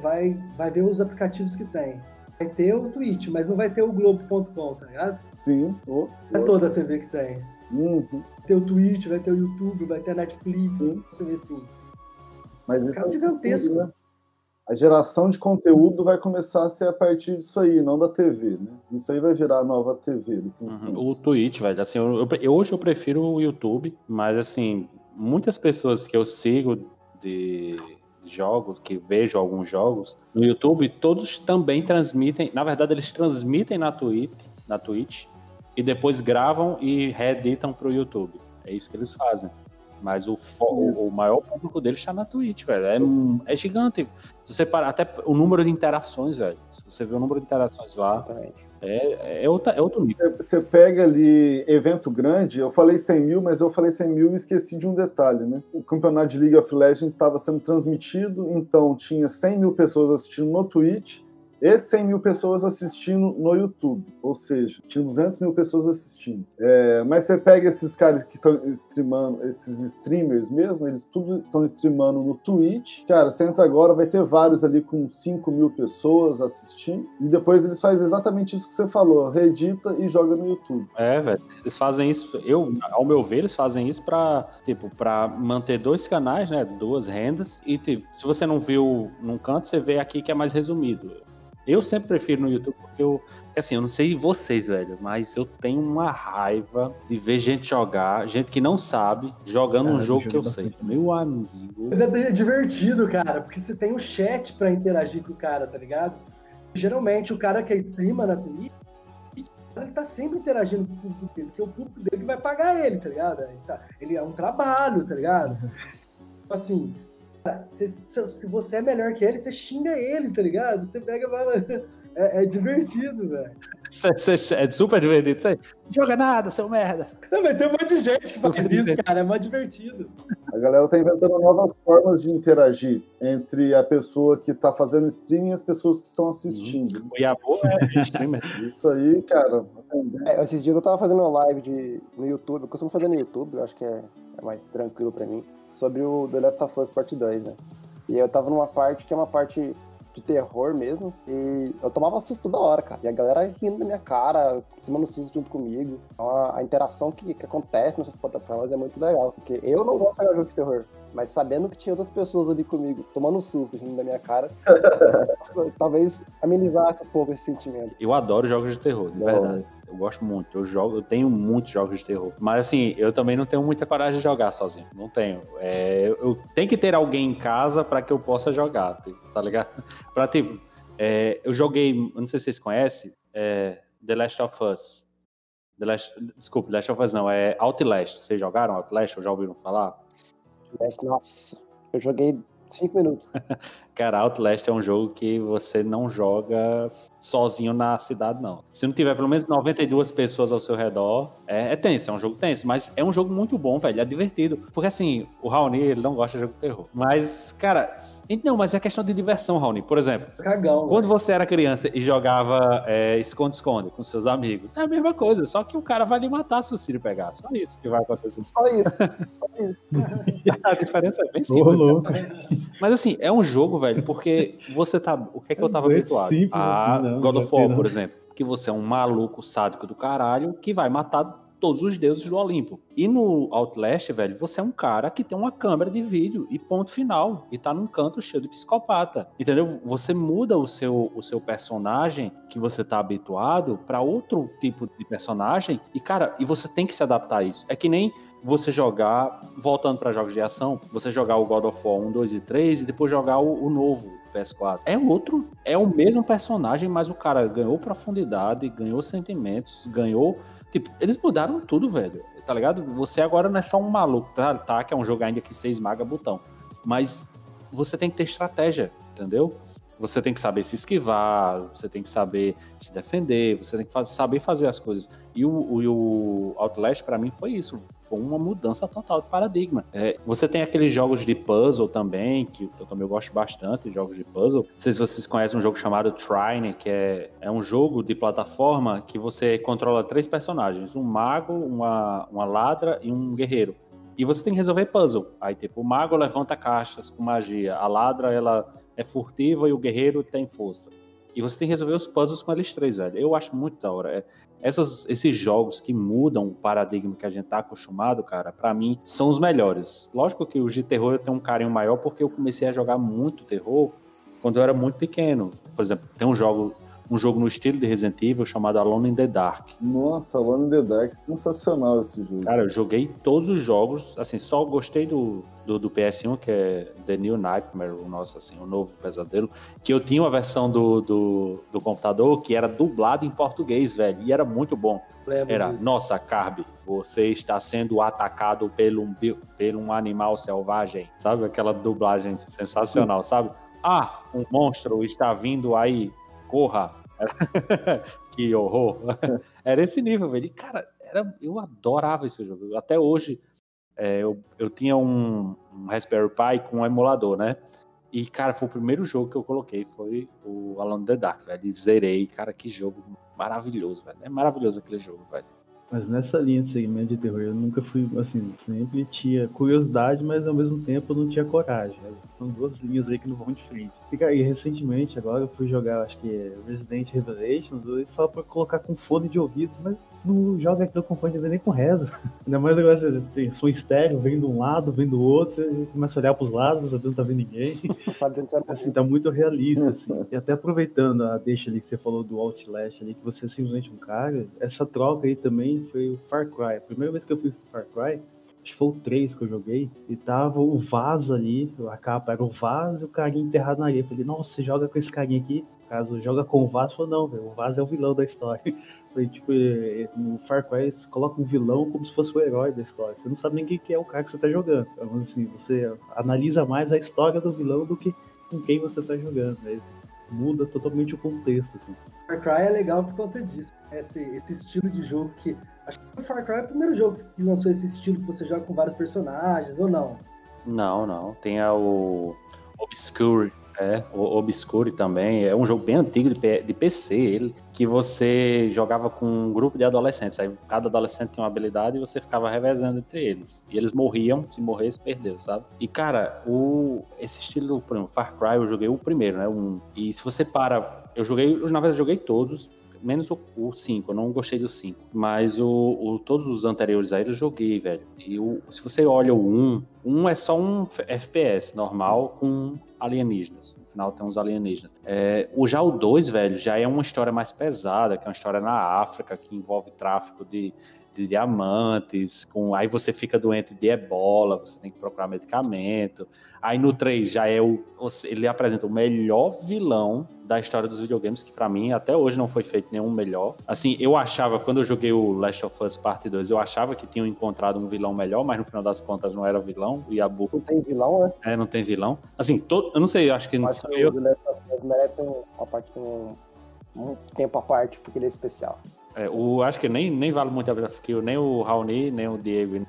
Vai, vai ver os aplicativos que tem. Vai ter o Twitch, mas não vai ter o Globo.com, tá ligado? Sim. Oh, é toda a TV que tem. uhum, Vai ter o Twitch, vai ter o YouTube, vai ter a Netflix. Sim. Você vê assim. Mas isso Mercado é gigantesco. tudo, né? A geração de conteúdo vai começar a ser a partir disso aí, não da TV, né? Isso aí vai virar a nova TV Uhum. O Twitch, velho, assim, eu, eu- eu- hoje eu prefiro o YouTube, mas assim, muitas pessoas que eu sigo de, jogos, que vejo alguns jogos no YouTube, todos também transmitem, na verdade eles transmitem na Twitch, na Twitch e depois gravam e reeditam para o YouTube. É isso que eles fazem. Mas o, o maior público deles está na Twitch, velho. É, é gigante. Se você parar, até o número de interações, velho. Se você vê o número de interações lá, é, é, outra, é outro nível. Você pega ali evento grande, eu falei 100 mil, mas eu falei 100 mil e esqueci de um detalhe, né? O campeonato de League of Legends estava sendo transmitido, então tinha 100 mil pessoas assistindo no Twitch e 100 mil pessoas assistindo no YouTube. Ou seja, tinha 200 mil pessoas assistindo. É, mas você pega esses caras que estão streamando, esses streamers mesmo, eles tudo estão streamando no Twitch. Cara, você entra agora, vai ter vários ali com 5 mil pessoas assistindo. E depois eles fazem exatamente isso que você falou: reedita e joga no YouTube. É, velho. Eles fazem isso. Eu, ao meu ver, eles fazem isso pra, tipo, pra manter dois canais, né? Duas rendas. E, tipo, se você não viu num canto, você vê aqui que é mais resumido. Eu sempre prefiro no YouTube porque eu. Assim, eu não sei vocês, velho, mas eu tenho uma raiva de ver gente jogar, gente que não sabe, jogando cara, um jogo que eu sei. Meu amigo. Mas é divertido, cara, porque você tem o um chat pra interagir com o cara, tá ligado? Geralmente o cara que é streama na Twitch, ele tá sempre interagindo com o público dele, porque o público dele vai pagar ele, tá ligado? Ele, tá, ele é um trabalho, tá ligado? Tipo assim, se, se, se, você é melhor que ele, você xinga ele, tá ligado? Você pega e fala. É, é divertido, velho. É super divertido. Você joga nada, seu merda. Não, mas tem um monte de gente que faz isso, cara. É mais divertido. A galera tá inventando novas formas de interagir entre a pessoa que tá fazendo streaming e as pessoas que estão assistindo. O Yabu é streamer. Isso aí, cara. É, esses dias eu tava fazendo uma live de, no YouTube. Eu costumo fazer no YouTube, eu acho que é, é mais tranquilo pra mim sobre o The Last of Us Part 2, né? E eu tava numa parte que é uma parte de terror mesmo. E eu tomava susto toda hora, cara. E a galera rindo da minha cara, tomando susto junto comigo. Então a, a interação que, que, acontece nessas plataformas é muito legal. Porque eu não gosto de jogar jogo de terror. Mas sabendo que tinha outras pessoas ali comigo, tomando susto, rindo da minha cara, talvez amenizasse um pouco esse sentimento. Eu adoro jogos de terror, de verdade. Eu gosto muito. Eu jogo, eu tenho muitos jogos de terror. Mas assim, eu também não tenho muita coragem de jogar sozinho. Não tenho. É, eu tenho que ter alguém em casa para que eu possa jogar, tá ligado? Pra tipo, é, eu joguei, não sei se vocês conhecem, é, The Last of Us. The Last, desculpa, The Last of Us não, é Outlast. Vocês jogaram Outlast ou já ouviram falar? Nossa, eu joguei cinco minutos. Cara, Outlast é um jogo que você não joga sozinho na cidade, não. Se não tiver pelo menos 92 pessoas ao seu redor, é, é tenso, é um jogo tenso, mas é um jogo muito bom, velho, é divertido. Porque assim, o Raoni, ele não gosta de jogo de terror. Mas, cara, não, mas é questão de diversão, Raoni. Por exemplo, Cagão, quando você era criança e jogava é, esconde-esconde com seus amigos, é a mesma coisa, só que o cara vai lhe matar se o Ciro pegar. Só isso que vai acontecer. Só isso, só isso. a diferença é bem simples. Né? Mas assim, é um jogo, velho, porque você tá. O que é que eu tava é habituado? Simples, a assim, não, God of War, por exemplo. Que você é um maluco sádico do caralho que vai matar todos os deuses do Olimpo. E no Outlast, velho, você é um cara que tem uma câmera de vídeo e ponto final. E tá num canto cheio de psicopata. Entendeu? Você muda o seu, o seu personagem que você tá habituado para outro tipo de personagem. E, cara, e você tem que se adaptar a isso. É que nem você jogar, voltando para jogos de ação, você jogar o God of War 1, 2 e 3 e depois jogar o, o novo PS4. É outro, é o mesmo personagem, mas o cara ganhou profundidade, ganhou sentimentos, ganhou. Tipo, eles mudaram tudo, velho. Tá ligado? Você agora não é só um maluco, tá? tá que é um jogo ainda que você esmaga botão. Mas você tem que ter estratégia, entendeu? Você tem que saber se esquivar, você tem que saber se defender, você tem que saber fazer as coisas. E o, o, o Outlast, para mim, foi isso. Foi uma mudança total de paradigma. É, você tem aqueles jogos de puzzle também, que eu também gosto bastante de jogos de puzzle. Não sei se vocês conhecem um jogo chamado Trine, que é, é um jogo de plataforma que você controla três personagens: um mago, uma, uma ladra e um guerreiro. E você tem que resolver puzzle. Aí, tipo, o mago levanta caixas com magia, a ladra, ela é furtiva e o guerreiro tem força. E você tem que resolver os puzzles com eles três, velho. Eu acho muito da hora. É, essas, esses jogos que mudam o paradigma que a gente tá acostumado, cara, para mim são os melhores. Lógico que os de terror eu tenho um carinho maior porque eu comecei a jogar muito terror quando eu era muito pequeno. Por exemplo, tem um jogo um jogo no estilo de Resident Evil chamado Alone in the Dark. Nossa, Alone in the Dark, sensacional esse jogo. Cara, eu joguei todos os jogos, assim, só gostei do, do, do PS1, que é The New Nightmare, o nosso, assim, o novo pesadelo, que eu tinha uma versão do, do, do computador que era dublado em português, velho, e era muito bom. Lembro Era, disso. nossa, Carby, você está sendo atacado pelo um, pelo um animal selvagem, sabe? Aquela dublagem sensacional, sabe? Ah, um monstro está vindo aí, corra. que horror. Era esse nível, velho. E, cara, era, eu adorava esse jogo. Até hoje, é, eu, eu tinha um, um Raspberry Pi com um emulador, né? E, cara, foi o primeiro jogo que eu coloquei, foi o Alone the Dark, velho. E zerei, cara, que jogo maravilhoso, velho. É maravilhoso aquele jogo, velho. Mas nessa linha de segmento de terror, eu nunca fui, assim, sempre tinha curiosidade, mas ao mesmo tempo eu não tinha coragem. São duas linhas aí que não vão de frente. E, cara, e recentemente, agora eu fui jogar, acho que é Resident Revelations, e fala pra colocar com fone de ouvido, mas não joga aquilo com fone de ouvido nem com reza. Ainda mais agora você tem som estéreo, vem de um lado, vem do outro, você começa a olhar pros lados, você não tá vendo ninguém. Sabe de onde vai Assim, tá muito realista, assim. E até aproveitando a deixa ali que você falou do Outlast ali, que você é simplesmente um cara, essa troca aí também foi o Far Cry. A primeira vez que eu fui Far Cry, acho que foi o 3 que eu joguei, e tava o Vaz ali, a capa era o Vaz e o carinha enterrado na areia. Eu falei, nossa, você joga com esse carinha aqui? Caso joga com o Vaz, eu falei, não, velho, o Vaz é o vilão da história. Foi tipo, no Far Cry, coloca um vilão como se fosse o herói da história. Você não sabe nem quem que é o cara que você tá jogando. Então, assim, você analisa mais a história do vilão do que com quem você tá jogando. Aí muda totalmente o contexto, assim. Far Cry é legal por conta disso. Esse, esse estilo de jogo que. Acho que o Far Cry é o primeiro jogo que lançou esse estilo que você joga com vários personagens, ou não? Não, não. Tem a, o Obscure. É, o Obscure também. É um jogo bem antigo de, de PC, ele, que você jogava com um grupo de adolescentes. Aí cada adolescente tinha uma habilidade e você ficava revezando entre eles. E eles morriam, se morresse, perdeu, sabe? E, cara, o, esse estilo, por exemplo, Far Cry, eu joguei o primeiro, né? Um, e se você para. Eu joguei, eu, na verdade, eu joguei todos, menos o 5, eu não gostei do 5. Mas o, o- todos os anteriores a ele eu joguei, velho. E o, se você olha o 1, um é só um FPS normal com alienígenas. No final tem uns alienígenas. É, o, já o 2, velho, já é uma história mais pesada, que é uma história na África, que envolve tráfico de, de diamantes, com aí você fica doente de ebola, você tem que procurar medicamento. Aí no 3 já é o. Ele apresenta o melhor vilão da história dos videogames, que pra mim até hoje não foi feito nenhum melhor. Assim, eu achava, quando eu joguei o Last of Us Parte 2, eu achava que tinham encontrado um vilão melhor, mas no final das contas não era vilão. O Yabu Não tem vilão, né? é, não tem vilão. Assim, todo, eu não sei, eu acho que não sou o eu. The Last of Us merece um, uma parte, um, um tempo à parte, porque ele é especial. É, o, acho que nem, nem vale muito a pena, porque nem o Raoni, nem o Diego,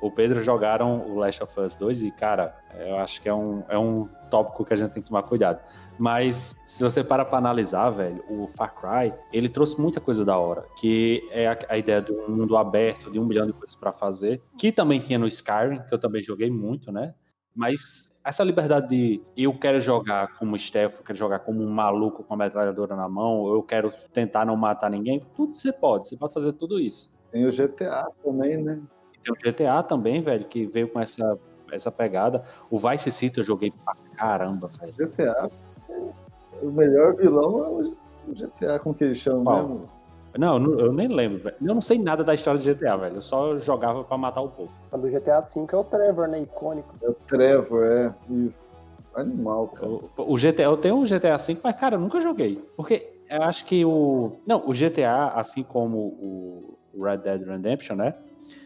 o Pedro jogaram o Last of Us 2 e, cara, eu acho que é um, é um tópico que a gente tem que tomar cuidado. Mas se você para pra analisar, velho, o Far Cry, ele trouxe muita coisa da hora, que é a, a ideia do mundo aberto, de um milhão de coisas pra fazer, que também tinha no Skyrim, que eu também joguei muito, né? Mas essa liberdade de eu quero jogar como Steph, eu quero jogar como um maluco com a metralhadora na mão, eu quero tentar não matar ninguém, tudo você pode, você pode fazer tudo isso. Tem o GTA também, né? E tem o GTA também, velho, que veio com essa, essa pegada. O Vice City eu joguei pra caramba, velho. GTA. O melhor vilão é o GTA, como que eles chamam Qual? mesmo? Não, eu nem lembro, velho. Eu não sei nada da história de GTA, velho. Eu só jogava pra matar o povo. Quando o GTA V é o Trevor, né? Icônico. É o Trevor, é. Isso. Animal, cara. O, o GTA, eu tenho o GTA V, mas, cara, eu nunca joguei. Porque eu acho que o. Não, o GTA, assim como o Red Dead Redemption, né?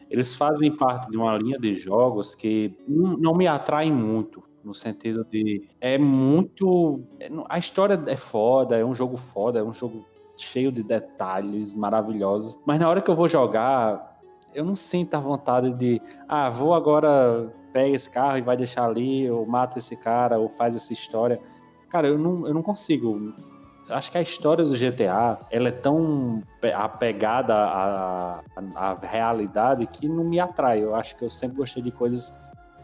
Eles fazem parte de uma linha de jogos que não, não me atraem muito. No sentido de. É muito. é A história é foda, é um jogo foda, é um jogo cheio de detalhes maravilhosos. Mas na hora que eu vou jogar, eu não sinto a vontade de. Ah, vou agora pega esse carro e vai deixar ali, ou mata esse cara, ou faz essa história. Cara, eu não, eu não consigo. Acho que a história do GTA, ela é tão pe- apegada à, à, à realidade que não me atrai. Eu acho que eu sempre gostei de coisas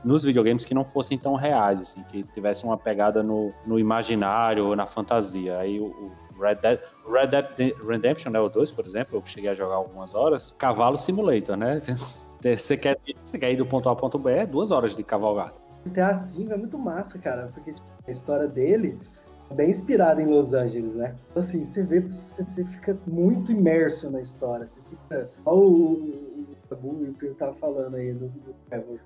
nos videogames que não fossem tão reais, assim, que tivessem uma pegada no, no imaginário na fantasia. Aí o Red Dead, Red Dead Redemption, né, o 2, por exemplo, eu cheguei a jogar algumas horas, cavalo simulator, né? Você quer, você quer ir do ponto A ao ponto B, é duas horas de cavalgada. GTA V é muito massa, cara, porque tipo, a história dele bem inspirado em Los Angeles, né? Então, assim, você vê, você, você fica muito imerso na história. Você fica. Olha o, o, o que eu tava falando aí do, do Trevor.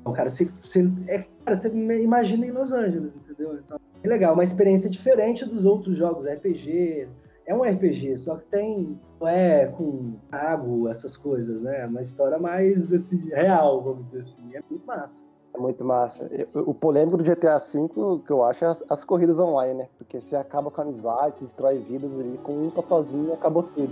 Então, cara, você, você, é, cara, você imagina em Los Angeles, entendeu? Então, é legal, uma experiência diferente dos outros jogos, RPG. É um RPG, só que tem. Não é com água, essas coisas, né? É uma história mais, assim, real, vamos dizer assim. É muito massa. É muito massa. O polêmico do GTA V, que eu acho, é as, as, corridas online, né? Porque você acaba com amizade, destrói vidas ali, com um totozinho acabou tudo.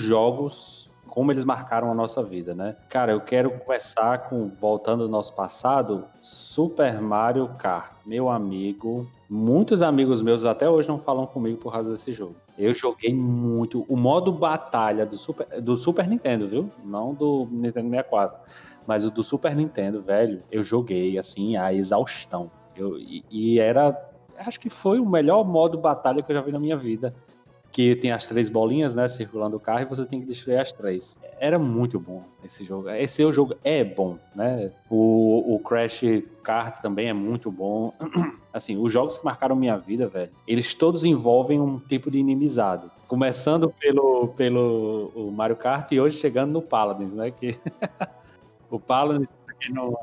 Jogos, como eles marcaram a nossa vida, né? Cara, eu quero começar com, voltando ao nosso passado, Super Mario Kart. Meu amigo, muitos amigos meus até hoje não falam comigo por causa desse jogo. Eu joguei muito. O modo batalha do Super, do Super Nintendo, viu? Não do Nintendo 64. Mas o do Super Nintendo, velho, eu joguei assim a exaustão. Eu, e, e era. Acho que foi o melhor modo batalha que eu já vi na minha vida que tem as três bolinhas, né, circulando o carro e você tem que destruir as três. Era muito bom esse jogo. Esse o jogo é bom, né? O, o Crash Kart também é muito bom. Assim, os jogos que marcaram minha vida, velho, eles todos envolvem um tipo de inimizade. Começando pelo, pelo Mario Kart e hoje chegando no Paladins, né? Que o Paladins, pra quem não,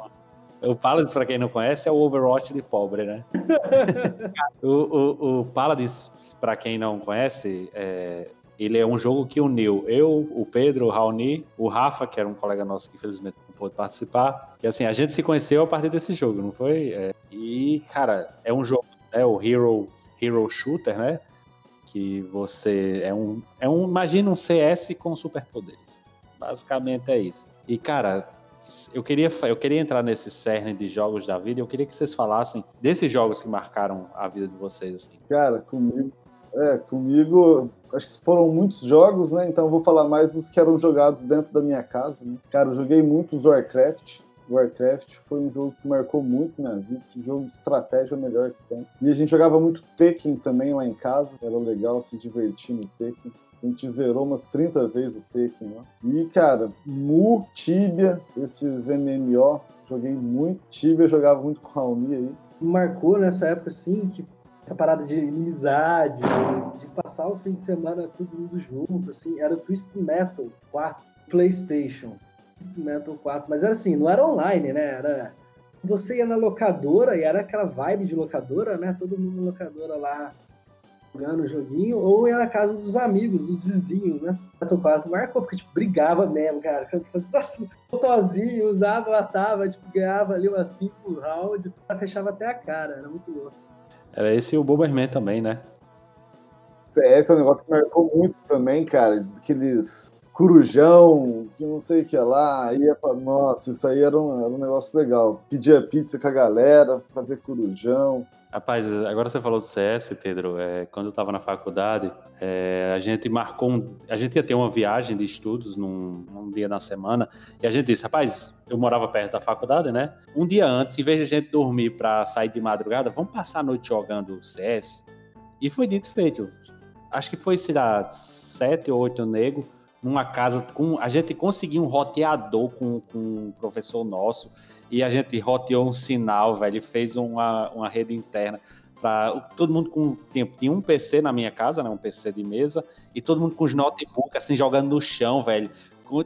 o Paladins, para quem não conhece, é o Overwatch de pobre, né? o, o, o Paladins, para quem não conhece, é, ele é um jogo que uniu eu, o Pedro, o Raoni, o Rafa, que era um colega nosso que infelizmente não pôde participar. E assim, a gente se conheceu a partir desse jogo, não foi? É, e, cara, é um jogo, é o Hero, Hero Shooter, né? Que você é um, é um. Imagina um CS com superpoderes. Basicamente é isso. E, cara, eu queria, eu queria entrar nesse cerne de jogos da vida. Eu queria que vocês falassem desses jogos que marcaram a vida de vocês. Assim. Cara, comigo, é, comigo, acho que foram muitos jogos, né? Então vou falar mais dos que eram jogados dentro da minha casa. Né? Cara, eu joguei muitos Warcraft. Warcraft foi um jogo que marcou muito minha vida, um jogo de estratégia melhor que tem. E a gente jogava muito Tekken também lá em casa, era legal se divertir no Tekken. A gente zerou umas 30 vezes o Tekken lá. E, cara, Mu, Tibia, esses MMO, joguei muito. Tibia jogava muito com a Almi aí. Marcou nessa época, assim, que essa parada de amizade, de, de passar o fim de semana todo mundo junto, assim, era o Twist Metal 4, PlayStation. Twist Metal 4, mas era assim, não era online, né? Era você ia na locadora e era aquela vibe de locadora, né? Todo mundo na locadora lá jogando o joguinho, ou ia na casa dos amigos, dos vizinhos, né? Metal 4 marcou, porque, tipo, brigava mesmo, cara. Quando fazia assim, tozinho, usava, matava, tipo, ganhava ali umas 5 rounds, fechava até a cara, era muito louco. Era esse e o Bomberman também, né? CS é um negócio que marcou muito também, cara, aqueles corujão, que não sei o que lá, ia pra... Nossa, isso aí era um, era um negócio legal. Pedia pizza com a galera, fazer corujão. Rapaz, agora você falou do CS, Pedro. É, quando eu estava na faculdade, é, a gente marcou um, a gente ia ter uma viagem de estudos num, num, dia na semana e a gente disse, rapaz, eu morava perto da faculdade, né? Um dia antes, em vez de a gente dormir para sair de madrugada, vamos passar a noite jogando CS. E foi dito feito. Acho que foi, sei lá, sete ou oito negros numa casa com a gente conseguiu um roteador com, com um professor nosso e a gente roteou um sinal, velho, fez uma, uma rede interna para todo mundo com tempo. Tinha um PC na minha casa, né, um PC de mesa, e todo mundo com os notebooks assim jogando no chão, velho.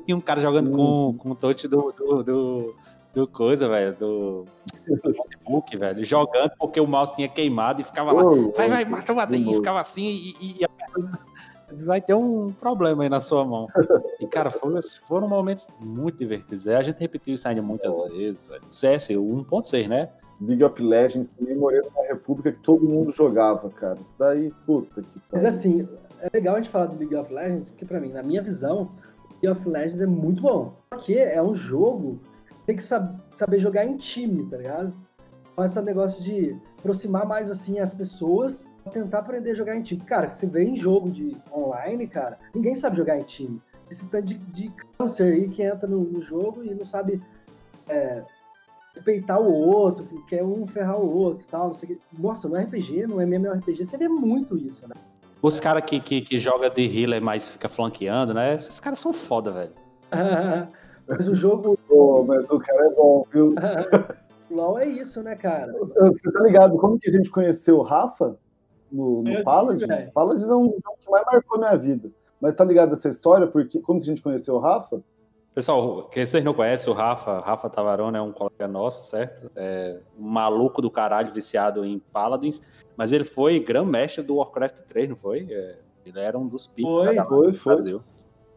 Tinha um cara jogando com, com o touch do, do, do, do coisa, velho, do, do notebook, velho, jogando porque o mouse tinha queimado e ficava lá, vai, vai, mata, mata, e ficava assim e, e, e vai ter um problema aí na sua mão. E, cara, foram, foram momentos muito divertidos. É, a gente repetiu isso ainda muitas oh. vezes. Velho. CS 1.6, né? League of Legends também morei numa república que todo mundo jogava, cara. Daí, puta que Mas assim, é legal a gente falar do League of Legends, porque pra mim, na minha visão, League of Legends é muito bom. Porque é um jogo que você tem que saber jogar em time, tá ligado? Então, esse negócio de aproximar mais assim as pessoas tentar aprender a jogar em time. Cara, você vê em jogo de online, cara, ninguém sabe jogar em time. Esse tanto de, de câncer aí que entra no, no jogo e não sabe é, respeitar o outro, que quer um ferrar o outro e tal. Não sei o que. Nossa, no RPG, no MMORPG, você vê muito isso, né? Os caras que, que, que joga de healer, mas fica flanqueando, né? Esses caras são foda, velho. Mas o jogo. Pô, mas o cara é bom, viu? LOL é isso, né, cara? Você você tá ligado como que a gente conheceu o Rafa no, no sei, Paladins? Paladins é um jogo que mais marcou minha vida. Mas tá ligado essa história? Porque, como que a gente conheceu o Rafa? Pessoal, quem vocês não conhecem, o Rafa, Rafa Tavarone é um colega nosso, certo? É um maluco do caralho, viciado em Paladins, mas ele foi grão-mestre do Warcraft 3, não foi? É, ele era um dos picos Foi, da foi, foi. Brasil.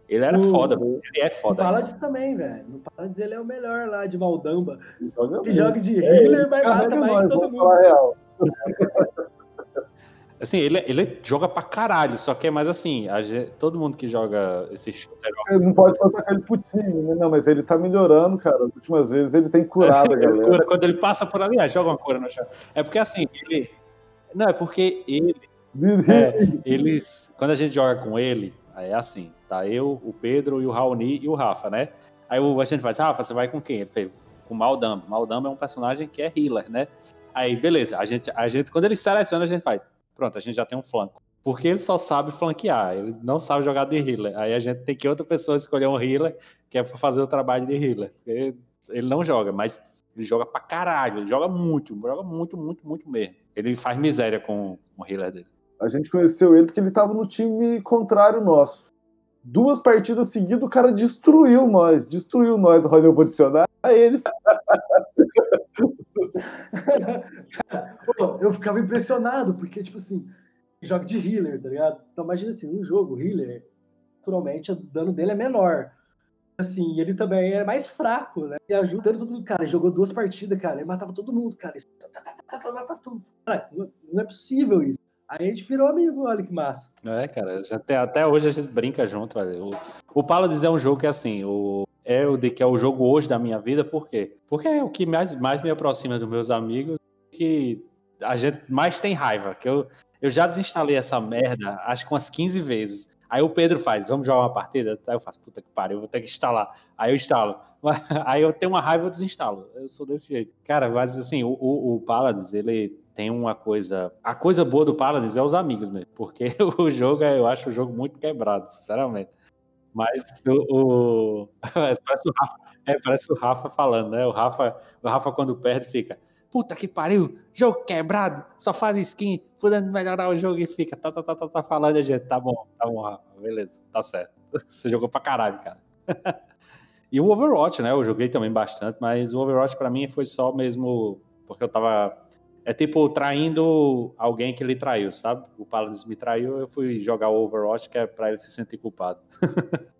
Ele era O- foda, velho. ele é No foda. ainda. Paladins também, velho. No Paladins ele é o melhor lá de Maldamba. Joga Ele muito. joga de É, healer, vai mata carrega mais todo mundo. real. Assim, ele, ele joga pra caralho, só que é mais assim, gente- todo mundo que joga esse shooter Você não pode com ele pro time, né? Não, mas ele tá melhorando, cara. As últimas vezes ele tem curado a Ele galera. cura, quando ele passa por ali, ah, joga uma cura no chão. É porque assim, ele. Não, é porque ele. É, eles. Quando a gente joga com ele, é assim, tá eu, o Pedro e o Raoni e o Rafa, né? Aí o- a gente faz, Rafa, você vai com quem? Ele fez, com o Maldamba. Maldamba é um personagem que é healer, né? Aí, beleza, a gente, a gente, quando ele seleciona, a gente faz, pronto, a gente já tem um flanco. Porque ele só sabe flanquear, ele não sabe jogar de healer. Aí a gente tem que outra pessoa escolher um healer, que é pra fazer o trabalho de healer. Ele, ele não joga, mas ele joga pra caralho, ele joga muito, joga muito, muito, muito mesmo. Ele faz miséria com o healer dele. A gente conheceu ele porque ele tava no time contrário nosso. Duas partidas seguidas, o cara destruiu nós. Destruiu nós. Olha, eu vou adicionar ele. Eu ficava impressionado, porque, tipo assim, joga de healer, tá ligado? Então imagina assim, um jogo, healer, naturalmente o dano dele é menor. Assim, ele também é mais fraco, né? E ajudando todo mundo. Cara, ele jogou duas partidas, cara. Ele matava todo mundo, cara. Isso- tá, Matava todo mundo. Não é possível isso. Aí a gente virou amigo, olha que massa. É, cara, tem- até hoje a gente brinca junto. O, o Paladins é um jogo que, assim, o, é o de que é o jogo hoje da minha vida, por quê? Porque é o que mais, mais me aproxima dos meus amigos, que a gente mais tem raiva. Que eu, eu já desinstalei essa merda, acho que umas 15 vezes. Aí o Pedro faz, vamos jogar uma partida? Aí eu faço, puta que pariu, eu vou ter que instalar. Aí eu instalo. Aí eu tenho uma raiva, eu desinstalo. Eu sou desse jeito. Cara, mas assim, o, o, o Paladins, ele tem uma coisa. A coisa boa do Paladins é os amigos mesmo. Porque o jogo, é- eu acho o jogo muito quebrado, sinceramente. Mas o. o- parece, o Rafa, é, parece o Rafa falando, né? O Rafa, o Rafa, quando perde, fica. Puta que pariu, jogo quebrado, só faz skin, podendo melhorar o jogo e fica, tá, tá, tá, tá, tá falando, a gente, tá bom, tá bom, Rafa, beleza, tá certo. Você jogou pra caralho, cara. e o Overwatch, né? Eu joguei também bastante, mas o Overwatch pra mim foi só mesmo porque eu tava. É tipo traindo alguém que ele traiu, sabe? O Paladins me traiu, eu fui jogar o Overwatch, que é pra ele se sentir culpado.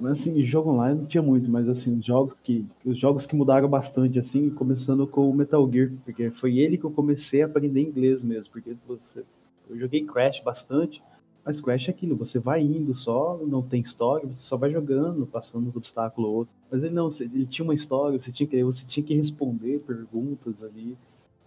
Mas assim, jogo online não tinha muito, mas assim, os jogos que os jogos que mudaram bastante assim, começando com o Metal Gear, porque foi ele que eu comecei a aprender inglês mesmo, porque você eu joguei Crash bastante, mas Crash é aquilo, você vai indo só, não tem história, você só vai jogando, passando uns obstáculos ou outro. Mas ele não, ele tinha uma história, você tinha que você tinha que responder perguntas ali.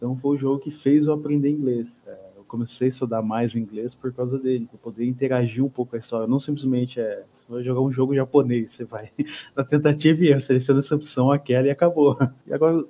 Então foi o jogo que fez eu aprender inglês. É, eu comecei a estudar mais inglês por causa dele, para poder interagir um pouco com a história, não simplesmente é você vai jogar um jogo japonês, você vai na tentativa e erro, seleciona essa opção, aquela e acabou. E agora o,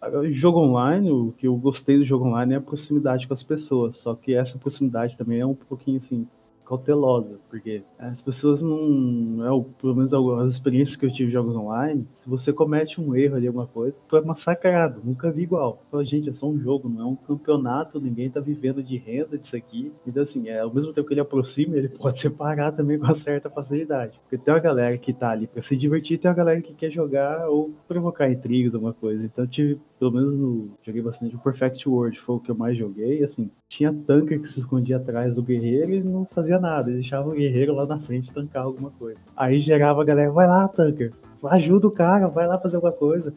agora, o jogo online, o que eu gostei do jogo online é a proximidade com as pessoas, só que essa proximidade também é um pouquinho assim cautelosa, porque as pessoas não, é, o- pelo menos as experiências que eu tive em jogos online, se você comete um erro ali, alguma coisa, tu é massacrado, nunca vi igual. Fala, gente, é só um jogo, não é um campeonato, ninguém tá vivendo de renda disso aqui. Então, assim, é, ao mesmo tempo que ele aproxima, ele pode separar também com uma certa facilidade. Porque tem uma galera que tá ali pra se divertir, tem uma galera que quer jogar ou provocar intrigas, alguma coisa. Então, tive, pelo menos, no, joguei bastante o Perfect World, foi o que eu mais joguei, assim, tinha tanque que se escondia atrás do guerreiro e não fazia nada. Ele deixava o guerreiro lá na frente tancar alguma coisa. Aí gerava a galera, vai lá, tanker, ajuda o cara, vai lá fazer alguma coisa.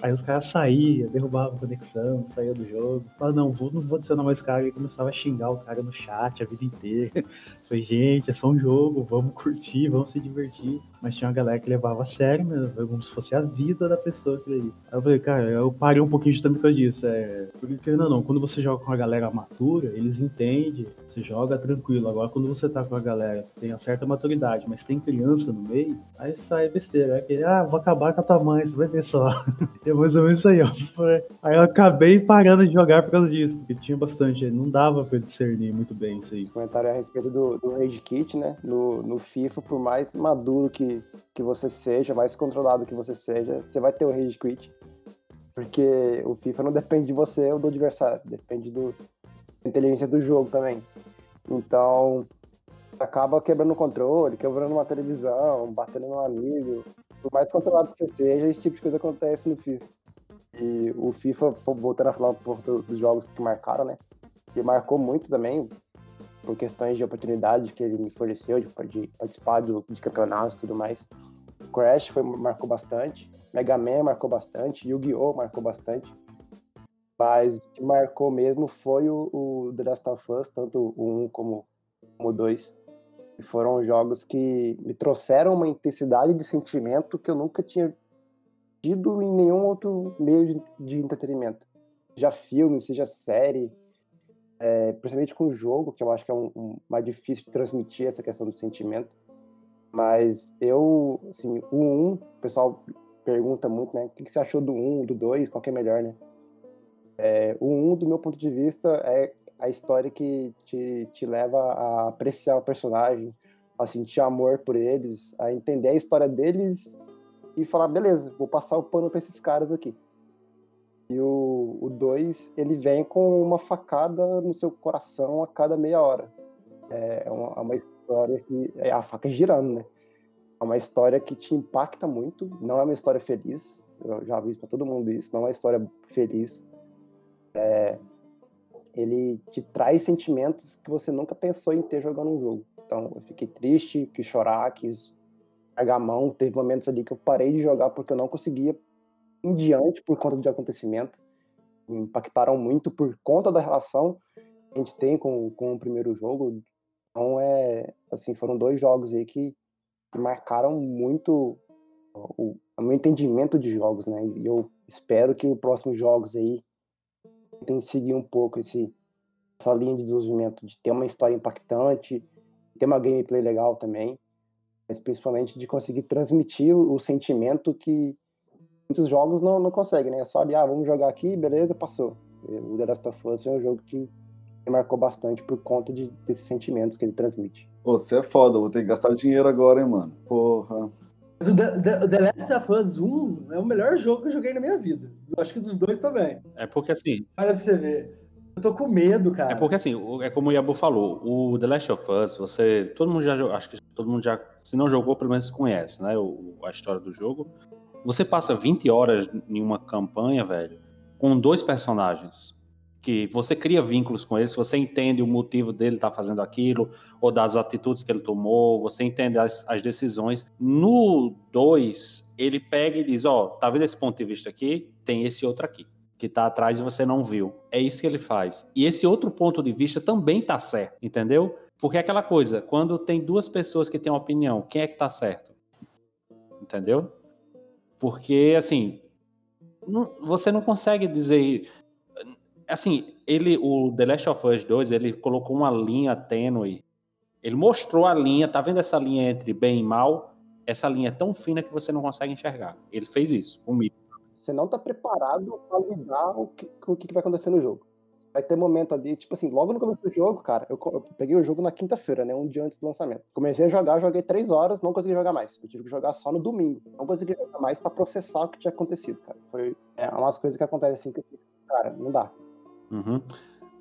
Aí os caras saíam, derrubavam a conexão, saía do jogo. Falava, não, vou, não vou adicionar mais cara. E começava a xingar o cara no chat a vida inteira. Falei, gente, é só um jogo, vamos curtir, vamos se divertir. Mas tinha uma galera que levava a sério mesmo, como se fosse a vida da pessoa aquilo ali. Aí eu falei, cara, eu parei um pouquinho justamente por causa disso. É, porque, querendo ou não, quando você joga com a galera matura, eles entendem, você joga tranquilo. Agora, quando você tá com a galera que tem uma certa maturidade, mas tem criança no meio, aí sai besteira. É que, ah, vou acabar com a tua mãe, você vai ver só. é mais ou menos isso aí, ó. Aí eu acabei parando de jogar por causa disso, porque tinha bastante, não dava pra discernir muito bem isso aí. Comentário a respeito do, do Rage Kit, né? No, no FIFA, por mais maduro que que, você seja, mais controlado que você seja, você vai ter o rage quit. Porque o FIFA não depende de você ou do adversário, depende do, da inteligência do jogo também. Então, acaba quebrando o controle, quebrando uma televisão, batendo no amigo. Por mais controlado que você seja, esse tipo de coisa acontece no FIFA. E o FIFA, voltando a falar um pouco dos jogos que marcaram, né? Ele marcou muito também, por questões de oportunidade que ele me forneceu, de, de participar do, de campeonatos e tudo mais. Crash foi, marcou bastante, Mega Man marcou bastante, Yu-Gi-Oh! marcou bastante. Mas o que marcou mesmo foi o, o The Last of Us, tanto o 1 como, como o 2. E foram jogos que me trouxeram uma intensidade de sentimento que eu nunca tinha tido em nenhum outro meio de, de entretenimento. Seja filme, seja série, é, principalmente com o jogo, que eu acho que é um, um, mais difícil transmitir essa questão do sentimento. Mas eu, assim, o 1, o pessoal pergunta muito, né? O que você achou do 1, do 2, qual que é melhor, né? É, o 1, do meu ponto de vista, é a história que te, te leva a apreciar o personagem, a sentir amor por eles, a entender a história deles e falar, beleza, vou passar o pano para esses caras aqui. E o 2, ele vem com uma facada no seu coração a cada meia hora. É uma, é uma história que. É a faca girando, né? É uma história que te impacta muito. Não é uma história feliz. Eu já aviso para todo mundo isso. Não é uma história feliz. É, ele te traz sentimentos que você nunca pensou em ter jogando um jogo. Então, eu fiquei triste, quis chorar, quis largar a mão. Teve momentos ali que eu parei de jogar porque eu não conseguia em diante por conta de acontecimentos impactaram muito por conta da relação que a gente tem com, com o primeiro jogo. Então, é, assim, foram dois jogos aí que, que marcaram muito o, o, meu entendimento de jogos, né? E eu espero que os próximos jogos aí tentem seguir um pouco esse, essa linha de desenvolvimento, de ter uma história impactante, ter uma gameplay legal também, mas principalmente de conseguir transmitir o, o sentimento que, muitos jogos não, não conseguem, né? É só ali, ah, vamos jogar aqui, beleza, passou. O The Last of Us é um jogo que me marcou bastante por conta de, desses sentimentos que ele transmite. Você é foda, vou ter que gastar dinheiro agora, hein, mano. Porra. Mas o The, The, The, Last of Us 1 é o melhor jogo que eu joguei na minha vida. Eu acho que dos dois também. É porque assim. Olha pra você ver. Eu tô com medo, cara. É porque assim, é como o Yabu falou, o The Last of Us, você. Todo mundo já acho que todo mundo já. Se não jogou, pelo menos conhece, né? O, a história do jogo. Você passa 20 horas em uma campanha, velho, com dois personagens. Que você cria vínculos com eles, você entende o motivo dele estar tá fazendo aquilo, ou das atitudes que ele tomou, você entende as, as decisões. No 2, ele pega e diz: Ó, oh, tá vendo esse ponto de vista aqui? Tem esse outro aqui que tá atrás e você não viu. É isso que ele faz. E esse outro ponto de vista também tá certo, entendeu? Porque é aquela coisa, quando tem duas pessoas que têm uma opinião, quem é que tá certo? Entendeu? Porque, assim, não, você não consegue dizer. Assim, ele, o The Last of Us 2, ele colocou uma linha tênue. Ele mostrou a linha, tá vendo essa linha entre bem e mal? Essa linha é tão fina que você não consegue enxergar. Ele fez isso comigo. Você não tá preparado para lidar com o que, o que vai acontecer no jogo vai ter momento ali, tipo assim, logo no começo do jogo, cara, eu, eu peguei o jogo na quinta-feira, né? Um dia antes do lançamento. Comecei a jogar, joguei três horas, não consegui jogar mais. Eu tive que jogar só no domingo. Não consegui jogar mais para processar o que tinha acontecido, cara. Foi é, umas coisas que acontecem assim que, cara, não dá. Uhum.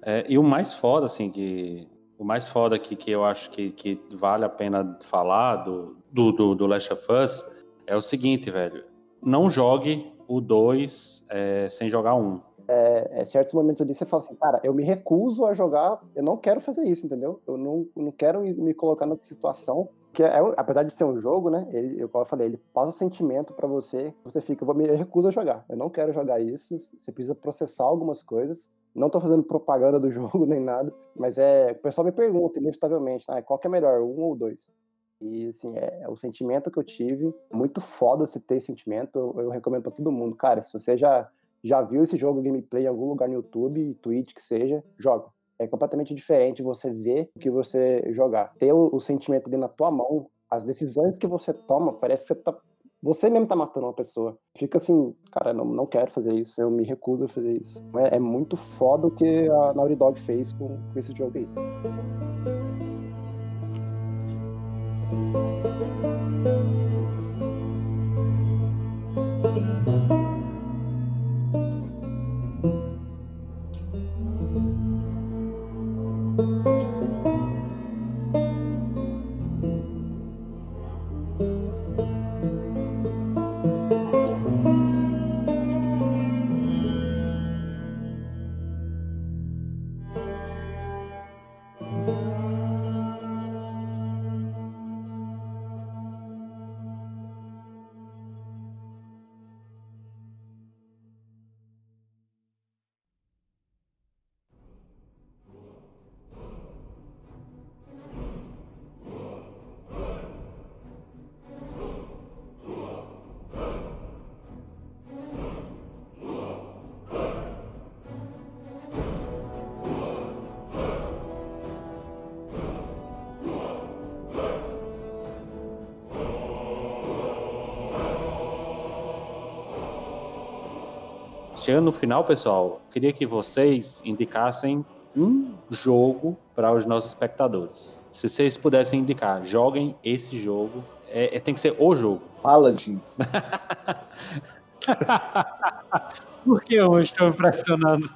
É, e o mais foda, assim, que. O mais foda aqui que eu acho que, que vale a pena falar do, do, do, do Last of Us é o seguinte, velho. Não jogue o 2 é, sem jogar um é, é, certos momentos ali você fala assim, cara, eu me recuso a jogar, eu não quero fazer isso, entendeu? Eu não, não quero me, colocar nessa situação, que é, apesar de ser um jogo, né? Ele, eu, como eu falei, ele passa sentimento para você, você fica, eu me recuso a jogar, eu não quero jogar isso, você precisa processar algumas coisas, Não tô fazendo propaganda do jogo nem nada, mas é. O pessoal me pergunta, inevitavelmente, ah, qual que é melhor, um ou dois? E assim, é, é o sentimento que eu tive. Muito foda você ter esse sentimento. Eu, eu recomendo para todo mundo. Cara, se você já, já viu esse jogo gameplay em algum lugar no YouTube, Twitch, que seja, joga. É completamente diferente você ver o que você jogar. Ter o, o sentimento ali na tua mão, as decisões que você toma, parece que você tá você mesmo tá matando uma pessoa. Fica assim, cara, não, não quero fazer isso, eu me recuso a fazer isso. É, é muito foda o que a Naughty Dog fez com, com esse jogo aí. Chegando no final, pessoal, queria que vocês indicassem um jogo para os nossos espectadores. Se vocês pudessem indicar, joguem esse jogo. É, é tem que ser o jogo. Paladins. Por que eu estou impressionando?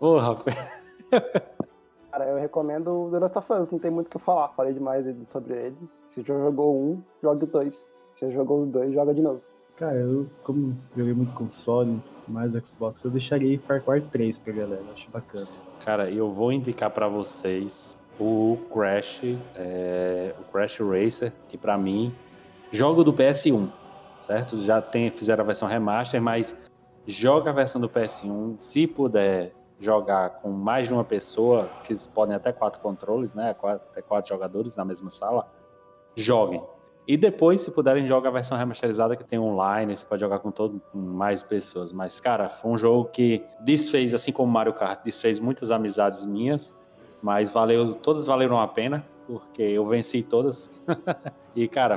Porra, Cara, eu recomendo The Last of Us, não tem muito o que falar. Falei demais sobre ele. Se já jogou um, jogue dois. Se já jogou os dois, joga de novo. Cara, eu, como joguei muito console, mais Xbox, eu deixaria Far Cry 3 pra galera, acho bacana. Cara, eu vou indicar para vocês o Crash, é, o Crash Racer, que para mim, jogo do PS1, certo? Já tem, fizeram a versão remaster, mas joga a versão do PS1, se puder jogar com mais de uma pessoa, que podem até quatro controles, né? Até quatro jogadores na mesma sala, joguem e depois, se puderem, jogar a versão remasterizada que tem online, você pode jogar com todo com mais pessoas. Mas, cara, foi um jogo que desfez, assim como Mario Kart, desfez muitas amizades minhas, mas valeu, todas valeram a pena, porque eu venci todas. e, cara,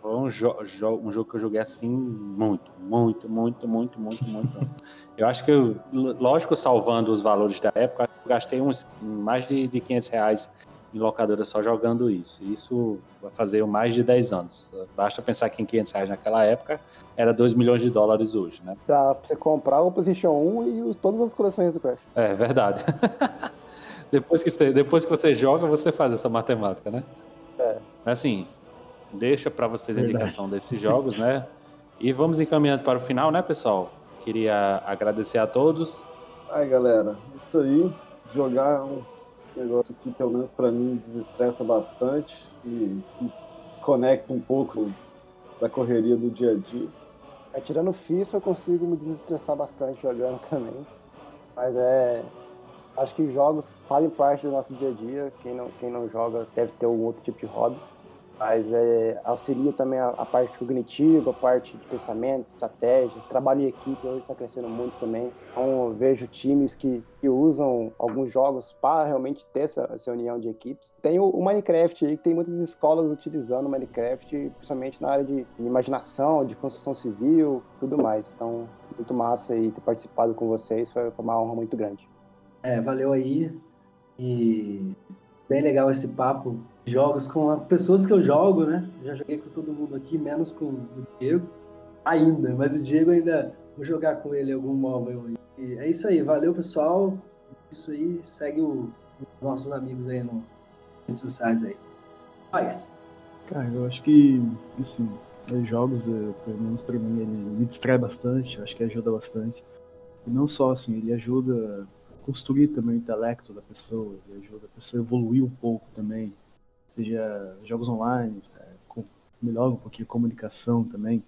foi um, jo jo um jogo que eu joguei assim muito, muito, muito, muito, muito, muito. eu acho que, eu, lógico, salvando os valores da época, eu gastei uns mais de, de 500 reais em locadora só jogando isso. Isso vai fazer mais de 10 anos. Basta pensar que em 500 reais naquela época era 2 milhões de dólares hoje, né? Dá pra você comprar o PlayStation 1 e todas as coleções do Crash. É, verdade. depois, que você, depois que você joga, você faz essa matemática, né? É. Assim, deixa para vocês a indicação desses jogos, né? E vamos encaminhando para o final, né, pessoal? Queria agradecer a todos. Ai, galera, isso aí. Jogar um negócio que, pelo menos para mim, desestressa bastante e, e desconecta um pouco da correria do dia a dia. É, tirando FIFA, eu consigo me desestressar bastante jogando também. Mas é. Acho que jogos fazem parte do nosso dia a dia. Quem não, quem não joga deve ter algum outro tipo de hobby mas é, auxilia também a, a, parte cognitiva, a parte de pensamento, estratégias, trabalho em equipe, hoje está crescendo muito também. Então, vejo times que, que usam alguns jogos para realmente ter essa, essa união de equipes. Tem o, o, Minecraft aí, que tem muitas escolas utilizando o Minecraft, principalmente na área de, imaginação, de construção civil, tudo mais. Então, muito massa aí ter participado com vocês, foi uma honra muito grande. É, valeu aí. E bem legal esse papo jogos com pessoas que eu jogo, né? Já joguei com todo mundo aqui, menos com o Diego ainda, mas o Diego ainda vou jogar com ele algum móvel. E é isso aí, valeu pessoal. Isso aí, segue o, os nossos amigos aí no redes sociais aí. Faz. Cara, eu acho que assim, os jogos, eh, pelo menos para mim, ele me distrai bastante, acho que ajuda bastante. E não só assim, ele ajuda a construir também o intelecto da pessoa, ele ajuda a pessoa a evoluir um pouco também, seja jogos online, é, com, melhora um pouquinho a comunicação também.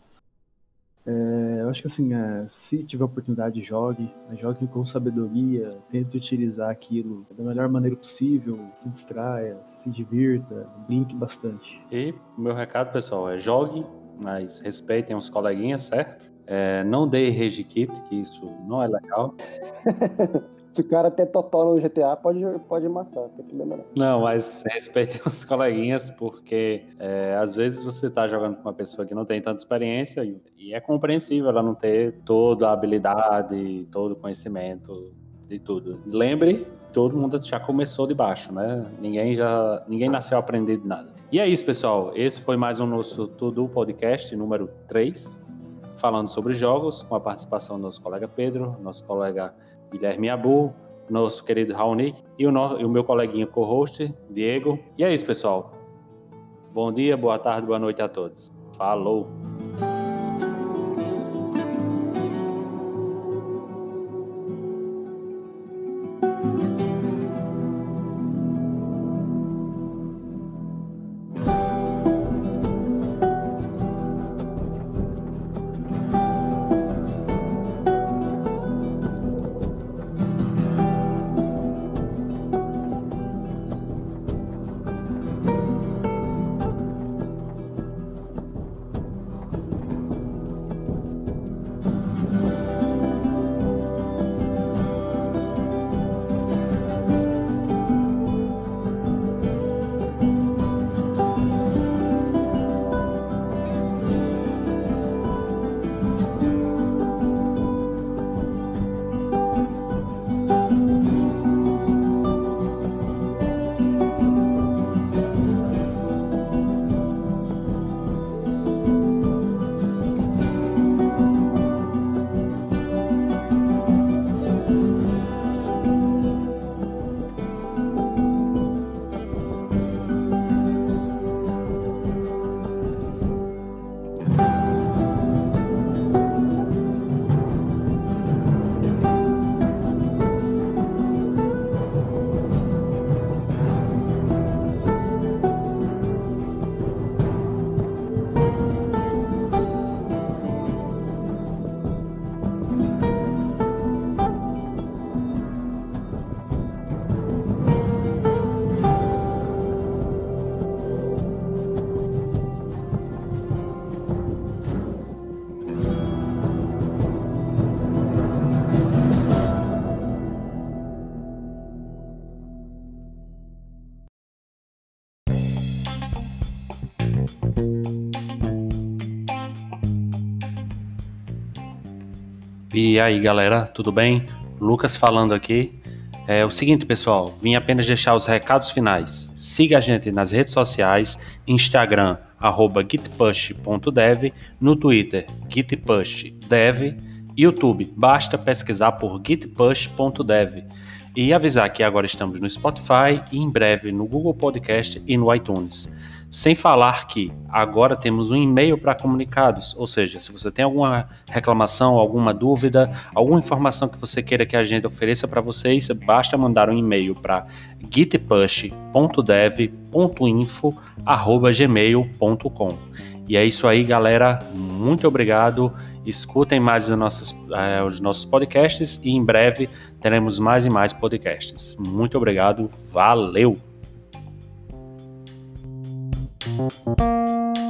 É, eu acho que assim, é, se tiver oportunidade, jogue, mas jogue com sabedoria, tente utilizar aquilo da melhor maneira possível, se distraia, se divirta, brinque bastante. E o meu recado, pessoal, é jogue, mas respeitem os coleguinhas, certo? É, não dê rage kit, que isso não é legal. Se o cara tem totó no GTA, pode, pode matar, tem problema não. Não, mas respeitem os coleguinhas, porque é, às vezes você tá jogando com uma pessoa que não tem tanta experiência e, e é compreensível ela não ter toda a habilidade, todo o conhecimento de tudo. Lembre, todo mundo já começou de baixo, né? Ninguém já, ninguém nasceu aprendido nada. E é isso, pessoal. Esse foi mais um nosso Tudo Podcast número 3, falando sobre jogos, com a participação do nosso colega Pedro, nosso colega Guilherme Abu, nosso querido Raoni e o, no, e o meu coleguinha co-host, Diego. E é isso, pessoal. Bom dia, boa tarde, boa noite a todos. Falou! E aí, galera, tudo bem? Lucas falando aqui. É o seguinte, pessoal, vim apenas deixar os recados finais. Siga a gente nas redes sociais, Instagram, arroba gitpush.dev, no Twitter, gitpushdev, YouTube, basta pesquisar por gitpush.dev. E avisar que agora estamos no Spotify e em breve no Google Podcast e no iTunes. Sem falar que agora temos um e-mail para comunicados, ou seja, se você tem alguma reclamação, alguma dúvida, alguma informação que você queira que a gente ofereça para vocês, basta mandar um e-mail para gitpush.dev.info@gmail.com. E é isso aí, galera. Muito obrigado. Escutem mais os nossos, eh, os nossos podcasts e em breve teremos mais e mais podcasts. Muito obrigado. Valeu! You.